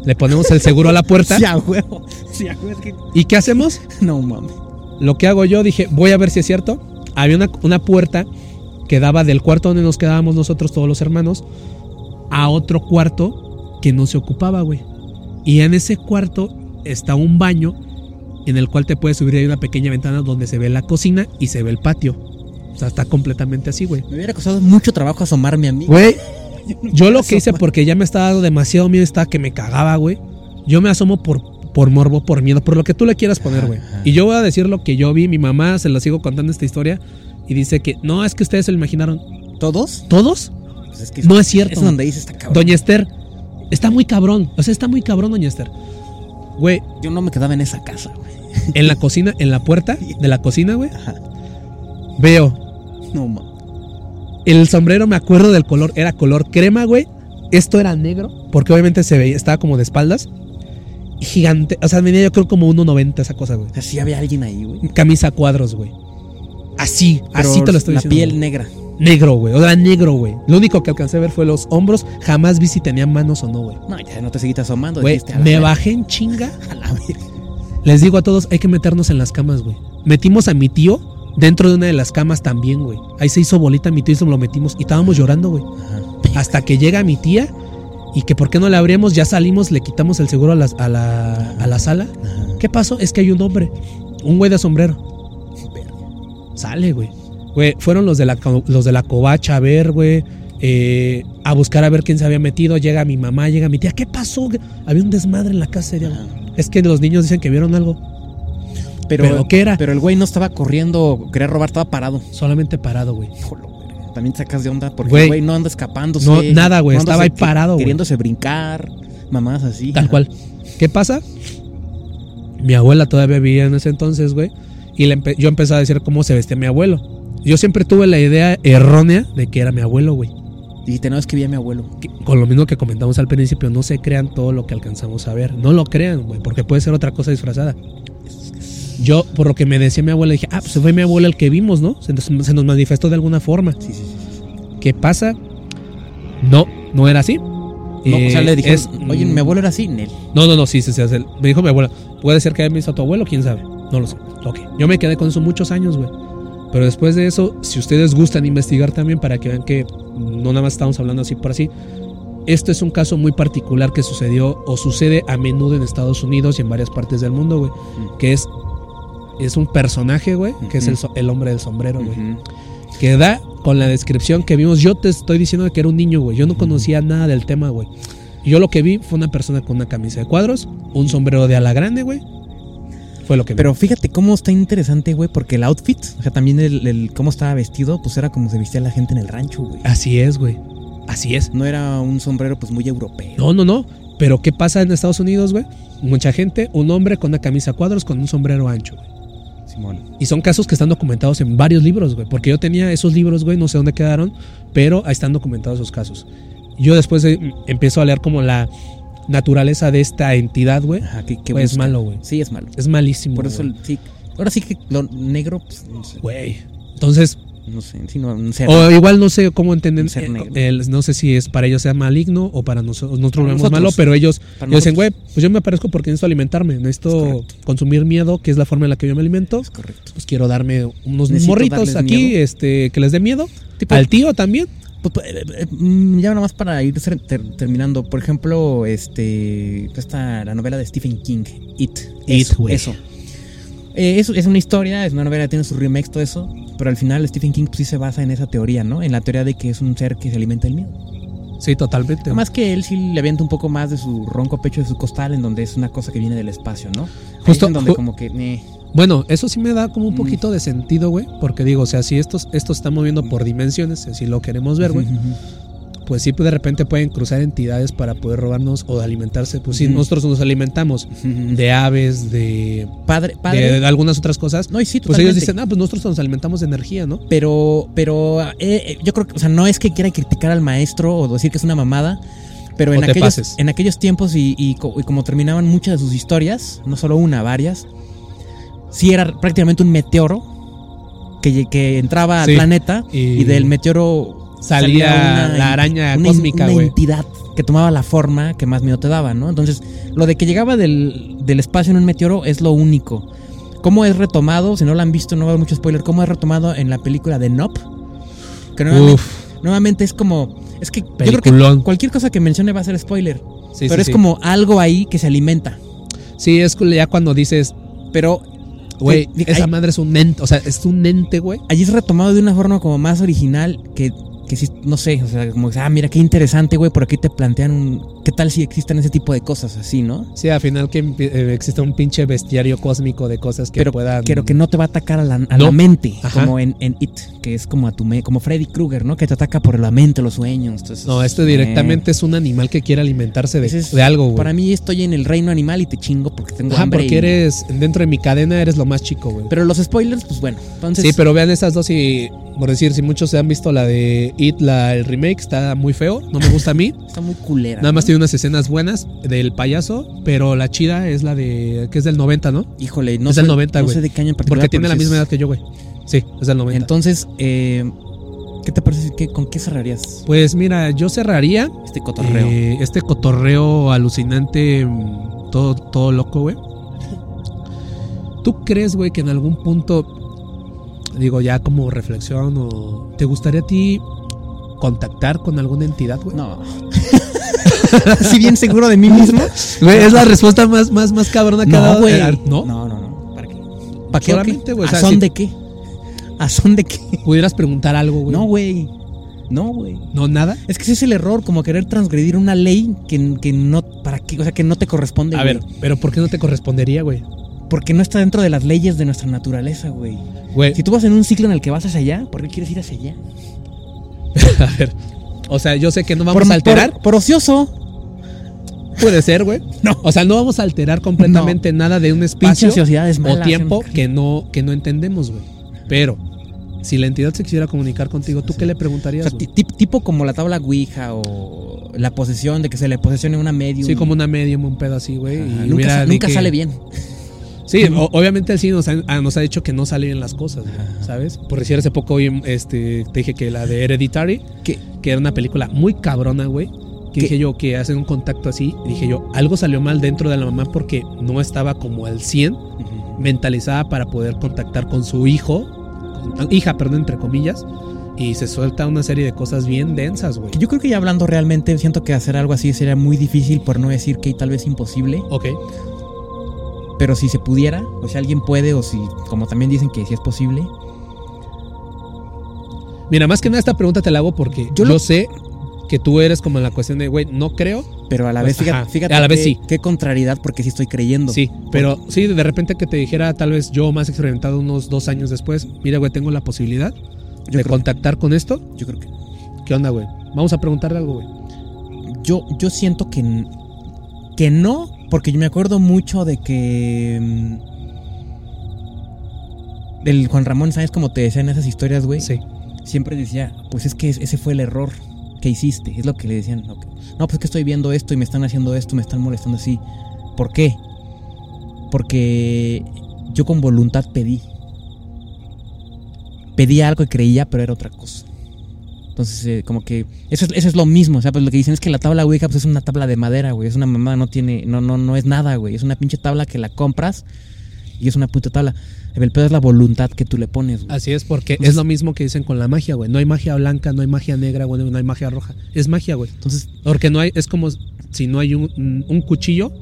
Le ponemos el seguro a la puerta. Sí, a huevo. Sí, a huevo. Es que... ¿Y qué hacemos? No mames. Lo que hago yo, dije, voy a ver si es cierto. Había una, una puerta que daba del cuarto donde nos quedábamos nosotros, todos los hermanos, a otro cuarto que no se ocupaba, güey. Y en ese cuarto está un baño en el cual te puedes subir. Hay una pequeña ventana donde se ve la cocina y se ve el patio. O sea, está completamente así, güey. Me hubiera costado mucho trabajo asomarme a mí. Güey, yo lo que hice porque ya me estaba dando demasiado miedo, estaba que me cagaba, güey. Yo me asomo por, por morbo, por miedo, por lo que tú le quieras poner, güey. Y yo voy a decir lo que yo vi. Mi mamá se la sigo contando esta historia y dice que no, es que ustedes se lo imaginaron. ¿Todos? ¿Todos? Pues es que No es cierto. Es donde dice esta cabrón. Doña Esther, está muy cabrón. O sea, está muy cabrón, Doña Esther. Güey, Yo no me quedaba en esa casa, güey. en la cocina, en la puerta de la cocina, güey, Ajá. veo No mames. El sombrero, me acuerdo del color, era color crema, güey. Esto era negro, porque obviamente se veía, estaba como de espaldas. Gigante, o sea, medía yo creo como 1.90 esa cosa, güey. O sea, sí había alguien ahí, güey. Camisa cuadros, güey. Así, Pero así te lo estoy La diciendo. piel güey. negra. Negro, güey. O sea, negro, güey. Lo único que alcancé a ver fue los hombros. Jamás vi si tenía manos o no, güey. No, ya no te seguiste asomando. Güey, dijiste, a la me bajé en chinga. A la verga. Les digo a todos, hay que meternos en las camas, güey. Metimos a mi tío dentro de una de las camas también, güey. Ahí se hizo bolita mi tío y se lo metimos. Y estábamos llorando, güey. Hasta que llega mi tía y que por qué no le abrimos, ya salimos, le quitamos el seguro a la, a la, a la sala. Ajá. ¿Qué pasó? Es que hay un hombre, un güey de sombrero. Sale, güey. Güey, fueron los de la, los de la covacha a ver, güey. eh, a buscar a ver quién se había metido. Llega mi mamá, llega mi tía. ¿Qué pasó? Había un desmadre en la casa. Es que los niños dicen que vieron algo. Pero, ¿Pero qué era? Pero el güey no estaba corriendo, quería robar, estaba parado. Solamente parado, güey. También te sacas de onda porque Güey. el güey no anda escapándose. No, nada, güey, no estaba ahí parado, güey. Queriéndose brincar, mamás así. Tal cual. ¿Qué pasa? Mi abuela todavía vivía en ese entonces, güey. Y le empe- yo empecé a decir cómo se vestía mi abuelo. Yo siempre tuve la idea errónea de que era mi abuelo, güey. No, es que vi a mi abuelo. Con lo mismo que comentamos al principio, no se crean todo lo que alcanzamos a ver. No lo crean, güey, porque puede ser otra cosa disfrazada. Yo, por lo que me decía mi abuela, dije, ah, pues fue mi abuelo el que vimos, ¿no? Se nos, se nos manifestó de alguna forma. Sí, sí, sí. ¿Qué pasa? No, no era así. No, o sea, Eh, le dijeron, es- oye, mi abuelo era así, Nel. No, no, no, sí, sí, sí, sí. Me dijo mi abuela. Puede ser que haya visto a tu abuelo, quién sabe. No lo sé. Ok. Yo me quedé con eso muchos años, güey. Pero después de eso, si ustedes gustan investigar también para que vean que no nada más estamos hablando así por así, esto es un caso muy particular que sucedió o sucede a menudo en Estados Unidos y en varias partes del mundo, güey. Mm. Que es, es un personaje, güey, que es el, Ujú. so- el hombre del sombrero, güey. Ujú. Que da con la descripción que vimos. Yo te estoy diciendo que era un niño, güey. Yo no conocía nada del tema, güey. Yo lo que vi fue una persona con una camisa de cuadros, un sombrero de ala grande, güey. Fue lo que vi. Pero fíjate cómo está interesante, güey, porque el outfit, o sea, también el, el cómo estaba vestido, pues era como se vestía la gente en el rancho, güey. Así es, güey. Así es. No era un sombrero, pues muy europeo. No, no, no. Pero ¿qué pasa en Estados Unidos, güey? Mucha gente, un hombre con una camisa a cuadros con un sombrero ancho, güey. Simón. Y son casos que están documentados en varios libros, güey. Porque yo tenía esos libros, güey, no sé dónde quedaron, pero ahí están documentados esos casos. Yo después eh, empiezo a leer como la naturaleza de esta entidad, güey. Ajá, que, que Güey, es malo, güey. Sí, es malo. Es malísimo. Por eso, güey. sí. Ahora sí que lo negro, pues no sé. Güey. Entonces, No sé, sí, no, no sé. o igual no sé cómo entenden. Un ser eh, el- no sé si es para ellos sea maligno o para nosotros, nosotros lo vemos malo, pero ellos ellos dicen, güey, pues yo me aparezco porque necesito alimentarme, necesito consumir miedo, que es la forma en la que yo me alimento. Es correcto. Pues quiero darme unos Necesito morritos aquí, miedo. este, que les dé miedo. Tipo- Al tío también. Pues, pues, eh, eh, mm, ya nada más para ir ter- ter- terminando. Por ejemplo, este. Esta, la novela de Stephen King, It. It. Eso. Eh, es, es una historia, es una novela, tiene sus remakes, todo eso. Pero al final Stephen King pues, sí se basa en esa teoría, ¿no? En la teoría de que es un ser que se alimenta del miedo. Sí, totalmente. Más que él sí le avienta un poco más de su ronco pecho de su costal, en donde es una cosa que viene del espacio, ¿no? Justo- es en donde ju- como que. eh, Bueno, eso sí me da como un Mm. poquito de sentido, güey. Porque digo, o sea, si esto, esto está moviendo por dimensiones, si lo queremos ver, güey, pues sí, pues de repente pueden cruzar entidades para poder robarnos o alimentarse. Pues sí, nosotros nos alimentamos de aves, de, Padre, padre. de algunas otras cosas. no, y sí, Pues ellos totalmente. dicen, ah, pues nosotros nos alimentamos de energía, ¿no? Pero, pero eh, eh, yo creo que, o sea, no es que quiera criticar al maestro o decir que es una mamada, pero en aquellos, pases. en aquellos tiempos y, y co- y como terminaban muchas de sus historias, no solo una, varias, sí era prácticamente un meteoro que, que entraba Sí. al planeta Y- y, del meteoro Salía la araña una, cósmica, una güey. entidad que tomaba la forma que más miedo te daba, ¿no? Entonces, lo de que llegaba del, del espacio en un meteoro es lo único. ¿Cómo es retomado? Si no lo han visto, no va a haber mucho spoiler. ¿Cómo es retomado en la película de Nope? Que nuevamente, Uf, nuevamente es como. Es que yo creo que cualquier cosa que mencione va a ser spoiler. sí, pero sí, es sí. como algo ahí que se alimenta. Sí, es ya cuando dices, Pero güey, esa madre es un ente, o sea, es un ente, güey. allí es retomado de una forma como más original que, que sí, no sé, o sea, como, ah, mira qué interesante, güey, por aquí te plantean un... ¿Qué tal si existen ese tipo de cosas así, no? Sí, al final que eh, existe un pinche bestiario cósmico de cosas que pero, puedan. pero que no te va a atacar a la, a No. la mente, Ajá. como en, en It, que es como a tu me- como Freddy Krueger, ¿no? Que te ataca por la mente, los sueños. entonces, No, esto eh, directamente es un animal que quiere alimentarse de, ese es- de algo, güey. Para mí estoy en el reino animal y te chingo porque tengo Ajá, hambre. porque y- eres, dentro de mi cadena eres lo más chico, güey. Pero los spoilers, pues bueno, entonces... Sí, pero vean esas dos y, por decir, si muchos se han visto la de It, la, el remake, está muy feo, no me gusta a mí. Está muy culera. Nada más ¿no? tiene unas escenas buenas del payaso, pero la chida es la de, que es del 90, ¿no? Híjole, no Es sé, del 90, no güey. sé de qué año en particular. Porque tiene la misma edad que yo, güey. Sí, es del 90. Entonces, eh, ¿qué te parece? que ¿Con qué cerrarías pues mira, yo cerraría este cotorreo? eh, este cotorreo alucinante, mm, todo, todo loco, güey. ¿Tú crees, güey, que en algún punto, digo ya como reflexión, o te gustaría a ti contactar con alguna entidad, güey? no. ¿Así bien seguro de mí mismo? Güey, es la respuesta más, más, más cabrona que ha No, dado. güey. eh, ¿No? No, no, no. ¿Para qué? ¿Para qué? Solamente, o ¿A sea, son si- de qué? ¿A son de qué? Pudieras preguntar algo, güey. No, güey. No, güey. No, nada. Es que ese es el error, como querer transgredir una ley que, que no, ¿para qué? O sea, que no te corresponde, A güey. ver, pero ¿por qué no te correspondería, güey? Porque no está dentro de las leyes de nuestra naturaleza, güey. Güey, Si tú vas en un ciclo en el que vas hacia allá, ¿por qué quieres ir hacia allá? a ver. O sea, yo sé que no vamos por, a alterar. Por, por ocioso. Puede ser, güey. No. O sea, no vamos a alterar completamente nada de un espacio o tiempo que no, que no entendemos, güey. Pero, si la entidad se quisiera comunicar contigo, ¿tú qué le O preguntarías? sea, tipo como la tabla Ouija o la posesión de que se le posesione una medium. Sí, como una medium, un pedo así, güey. Nunca, nunca sale bien. Sí, o- obviamente nos ha, ah, nos ha dicho que no salen las cosas. ¿sabes? Por decir hace poco hoy, este, te dije que la de Hereditary, Que- que era una película muy cabrona, güey. Que ¿Qué? dije yo que hacen un contacto así. dije yo, algo salió mal dentro de la mamá porque no estaba como al 100 mentalizada para poder contactar con su hijo, con- hija, perdón, entre comillas. y se suelta una serie de cosas bien densas, güey. Yo creo que ya hablando realmente, siento que hacer algo así sería muy difícil, por no decir que tal vez imposible. Ok. Pero si se pudiera, o si alguien puede, o si, como también dicen que sí es posible. Mira, más que nada esta pregunta te la hago porque yo, Yo lo- sé que tú eres como en la cuestión de, güey, no creo. Pero a la Pues, vez, fíjate, ajá, fíjate a la vez qué, sí. qué contrariedad, porque sí estoy creyendo. Sí, pero sí, de repente que te dijera, tal vez yo más experimentado unos dos años después, mira, güey, tengo la posibilidad Yo de contactar con esto. Yo creo que. ¿Qué onda, güey? Vamos a preguntarle algo, güey. Yo, yo siento que, que no, porque yo me acuerdo mucho de que. mm, El Juan Ramón, ¿sabes cómo te decían esas historias, güey? Sí. Siempre decía, pues es que es- ese fue el error que hiciste. Es lo que le decían. No, pues es que estoy viendo esto y me están haciendo esto, me están molestando así. ¿Por qué? Porque yo con voluntad pedí. Pedí algo y creía, pero era otra cosa. Entonces, eh, como que eso es, eso es lo mismo, o sea, pues lo que dicen es que la tabla Ouija pues es una tabla de madera, güey, es una mamá, no tiene, no, no, no es nada, güey, es una pinche tabla que la compras y es una puta tabla. El pedo es la voluntad que tú le pones, güey. Así es, porque Entonces- es lo mismo que dicen con la magia, güey. No hay magia blanca, no hay magia negra, güey, no hay magia roja. Es magia, güey. Entonces, Porque no hay, es como si no hay un, un cuchillo,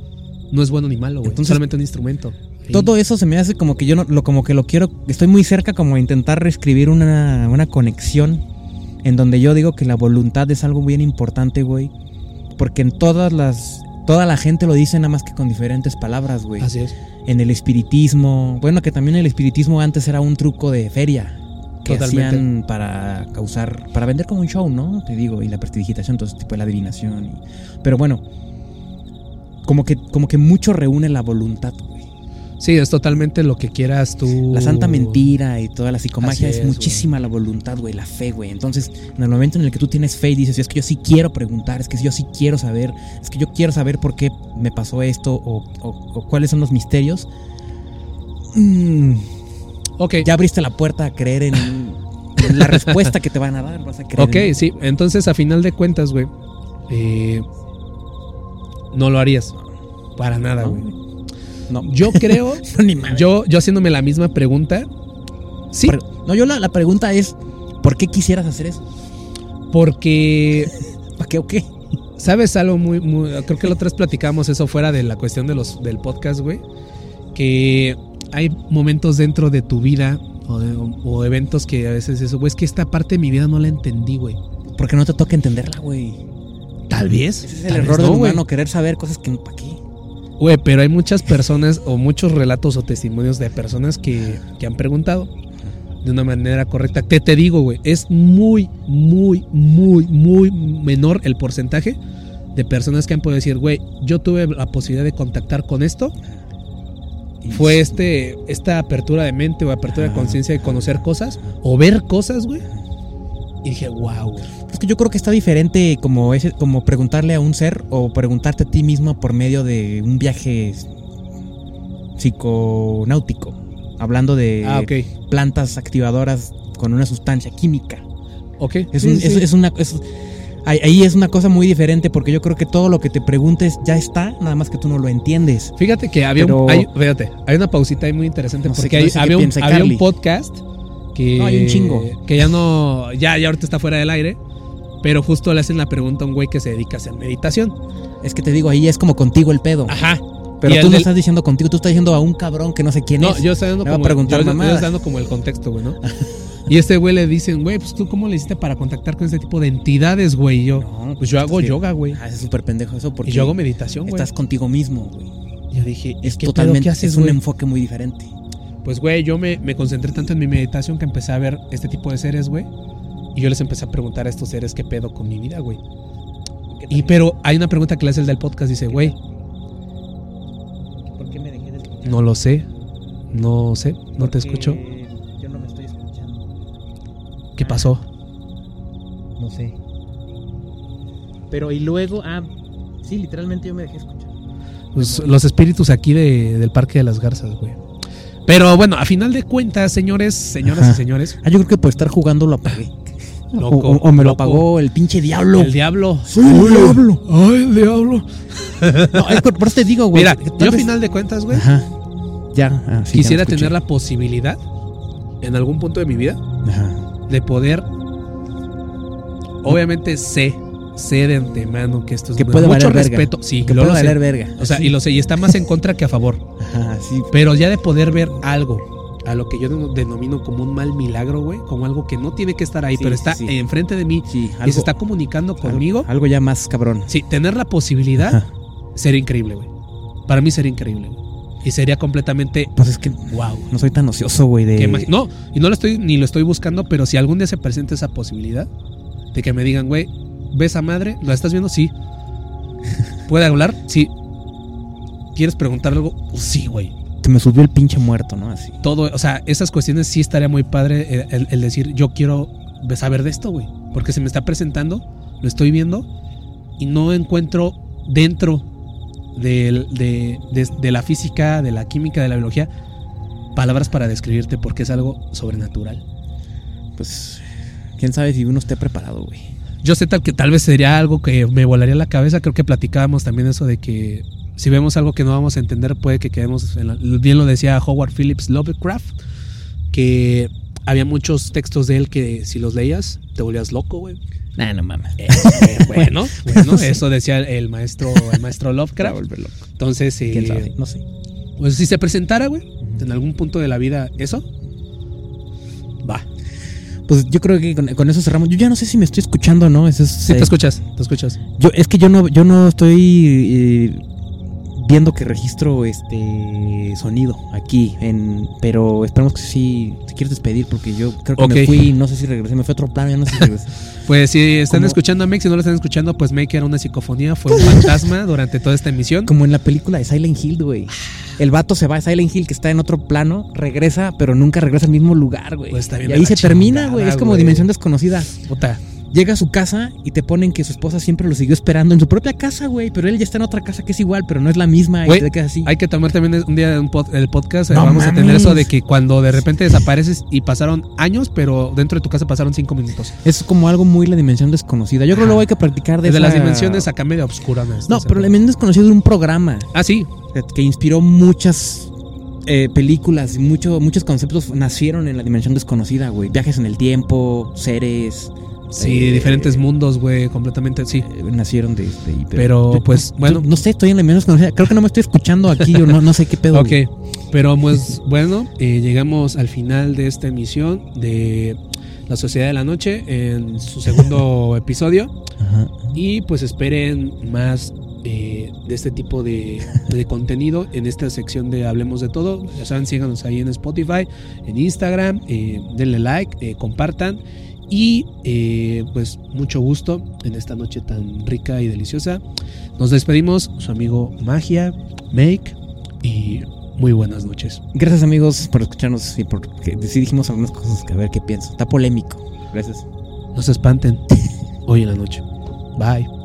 no es bueno ni malo, güey. Entonces- Solamente un instrumento. Todo eso se me hace como que yo no, lo, como que lo quiero, estoy muy cerca como a intentar reescribir una, una conexión en donde yo digo que la voluntad es algo bien importante, güey, porque en todas las, toda la gente lo dice nada más que con diferentes palabras, güey. Así es. en el espiritismo. Bueno, que también el espiritismo antes era un truco de feria que Totalmente. hacían para causar, para vender como un show, ¿no? Te digo, y la prestidigitación, todo ese tipo de la adivinación. y- pero bueno, como que, como que mucho reúne la voluntad, güey. Sí, es totalmente lo que quieras tú. La santa mentira y toda la psicomagia es, es, muchísima la voluntad, güey, la fe, güey. Entonces, en el momento en el que tú tienes fe y dices, es que yo sí quiero preguntar, es que yo sí quiero saber, es que yo quiero saber por qué me pasó esto o, o- o cuáles son los misterios. mm, Ok. ya abriste la puerta a creer en, en la respuesta que te van a dar. Vas a creer Ok, en- sí. Entonces, a final de cuentas, güey, eh, no lo harías. Para nada, No. güey. No, Yo creo, no, ni yo, yo haciéndome la misma pregunta, sí, Pero- no, yo la, la pregunta es: ¿por qué quisieras hacer eso? porque ¿Para qué o qué? ¿Sabes algo muy, muy- Creo que la otra vez platicamos eso fuera de la cuestión de los, del podcast, güey. Que hay momentos dentro de tu vida o, de- o eventos que a veces eso, güey, es que esta parte de mi vida no la entendí, güey. Porque no te toca entenderla, güey. Tal vez. Ese es el error no, del humano, querer saber cosas que para qué. Güey, pero hay muchas personas o muchos relatos o testimonios de personas que, que han preguntado de una manera correcta. Te, te digo, güey, es muy, muy, muy, muy menor el porcentaje de personas que han podido decir, güey, yo tuve la posibilidad de contactar con esto. Y Fue este, esta apertura de mente o apertura de conciencia de conocer cosas o ver cosas, güey. Y dije, wow. Es que yo creo que está diferente como ese, como preguntarle a un ser o preguntarte a ti mismo por medio de un viaje psiconáutico. Hablando de Ah, plantas activadoras con una sustancia química. Ok. Es, un- sí. es- es una es- ahí, es una cosa muy diferente porque yo creo que todo lo que te preguntes ya está, nada más que tú no lo entiendes. Fíjate que había Pero- un, hay, fíjate, hay una pausita ahí muy interesante No sé- porque no hay- sé había, un, había un podcast que, No, hay un chingo. que ya no, ya, ya ahorita está fuera del aire, pero justo le hacen la pregunta a un güey que se dedica a hacer meditación. Es que te digo, ahí es como contigo el pedo. Ajá. Pero Y tú no del- estás diciendo contigo, tú estás diciendo a un cabrón que no sé quién No, es. yo estoy dando Me va a como, preguntar yo- estoy dando como el contexto, güey, ¿no? y este güey le dicen, güey, pues tú cómo le hiciste para contactar con este tipo de entidades, güey. Y yo, No, pues yo hago que- yoga, güey. Ah, es súper pendejo eso porque Y yo hago meditación, güey. estás contigo mismo, güey. Yo dije, Es ¿qué pedo? totalmente, ¿Qué haces, es un enfoque muy diferente. Pues, güey, yo me, me concentré tanto en mi meditación que empecé a ver este tipo de seres, güey. Y yo les empecé a preguntar a estos seres qué pedo con mi vida, güey. Y pero hay una pregunta que le hace el del podcast, dice, güey, ¿Por qué me dejé de escuchar? no lo sé, no sé, no te escucho. Yo no me estoy escuchando. ¿Qué pasó? No sé. Pero y luego, ah, sí, literalmente yo me dejé escuchar. Pues, los espíritus aquí de- del Parque de las Garzas, güey. Pero bueno, a final de cuentas, señores, señoras Ajá. y señores, Ah, yo creo que por estar jugando lo apagué. Loco, o, o me lo apagó el pinche diablo. el diablo. Soy el diablo. Ay, el diablo. No, es por, por eso te digo, güey. Mira, yo a final de cuentas, güey, Ajá. Ya, ah, sí, quisiera ya tener la posibilidad, en algún punto de mi vida, Ajá. de poder Obviamente sé, sé de antemano que esto es Que de puede mucho valer verga. respeto. Sí, Que lo puede sé. valer verga. O sea, y lo sé, y está más en contra que a favor. Ajá, sí. Pero ya de poder ver algo, a lo que yo deno- denomino como un mal milagro, güey, como algo que no tiene que estar ahí, Sí, pero está sí. enfrente de mí y se está comunicando conmigo. Algo, algo ya más cabrón. Sí, tener la posibilidad Ajá. sería increíble, güey. Para mí sería increíble, güey. Y sería completamente Pues es que wow. no soy tan ocioso, güey, de... No, y no lo estoy ni lo estoy buscando, pero si algún día se presenta esa posibilidad de que me digan, güey, ¿ves a madre? ¿La estás viendo? Sí. ¿Puede hablar? Sí. ¿Quieres preguntar algo? Pues sí, güey. Se me subió el pinche muerto, ¿no? Así. Todo, o sea, esas cuestiones sí estaría muy padre el, el- decir, yo quiero saber de esto, güey. Porque se me está presentando, lo estoy viendo y no encuentro dentro de- de la física, de la química, de la biología, palabras para describirte porque es algo sobrenatural. Pues, quién sabe si uno esté preparado, güey. Yo sé tal que tal vez sería algo que me volaría la cabeza. Creo que platicábamos también eso de que si vemos algo que no vamos a entender, puede que quedemos. En la- bien lo decía Howard Phillips Lovecraft, que había muchos textos de él que si los leías te volvías loco, güey. Nah, no mames. Eh, bueno, bueno, eso decía el maestro, el maestro Lovecraft. Entonces, eh, ¿Quién sabe? No sé. pues si se presentara, güey, en algún punto de la vida, eso, va. Pues yo creo que con, con eso cerramos. Yo ya no sé si me estoy escuchando o no. Eso es, Sí, eh, te escuchas, te escuchas. Yo, es que yo no, yo no estoy eh, viendo que registro este sonido aquí, en, pero esperemos que sí te quieres despedir porque yo creo que me fui, no sé si regresé, me fui a otro plano, ya no sé si regresé. Pues si están Como- escuchando a Make, si no lo están escuchando, pues Make era una psicofonía, fue un fantasma durante toda esta emisión. Como en la película de Silent Hill, güey. El vato se va a Silent Hill que está en otro plano, regresa, pero nunca regresa al mismo lugar, güey. Pues y ahí se termina, güey. Es como dimensión desconocida. Puta. Llega a su casa y te ponen que su esposa siempre lo siguió esperando en su propia casa, güey. Pero él ya está en otra casa que es igual, pero no es la misma. Güey, y te quedas así. Hay que tomar también un día un pod- el podcast. eh, No vamos a tener eso de que cuando de repente desapareces y pasaron años, pero dentro de tu casa pasaron cinco minutos. Es como algo muy la dimensión desconocida. Yo creo que luego hay que practicar de Desde las esa- dimensiones acá medio obscuras. No, pero la dimensión desconocida de un programa Ah, sí. que, que inspiró muchas eh, películas y mucho, muchos conceptos nacieron en la dimensión desconocida, güey. Viajes en el tiempo, seres. Sí, eh, diferentes mundos, güey, completamente, sí. eh, nacieron de, de ahí. Pero, yo- pues, yo bueno. no sé, estoy en la desconocida. Creo que no me estoy escuchando aquí o no, no sé qué pedo. Ok, pero pues bueno, eh, llegamos al final de esta emisión de La Sociedad de la Noche en su segundo episodio. Ajá. Y pues esperen más eh, de este tipo de, de contenido en esta sección de Hablemos de Todo. Ya saben, síganos ahí en Spotify, en Instagram, eh, denle like, eh, compartan. Y eh, pues mucho gusto en esta noche tan rica y deliciosa. Nos despedimos, su amigo Magia, Make y muy buenas noches. Gracias, amigos, por escucharnos y por que sí dijimos algunas cosas que a ver qué pienso. Está polémico. Gracias. No se espanten hoy en la noche. Bye.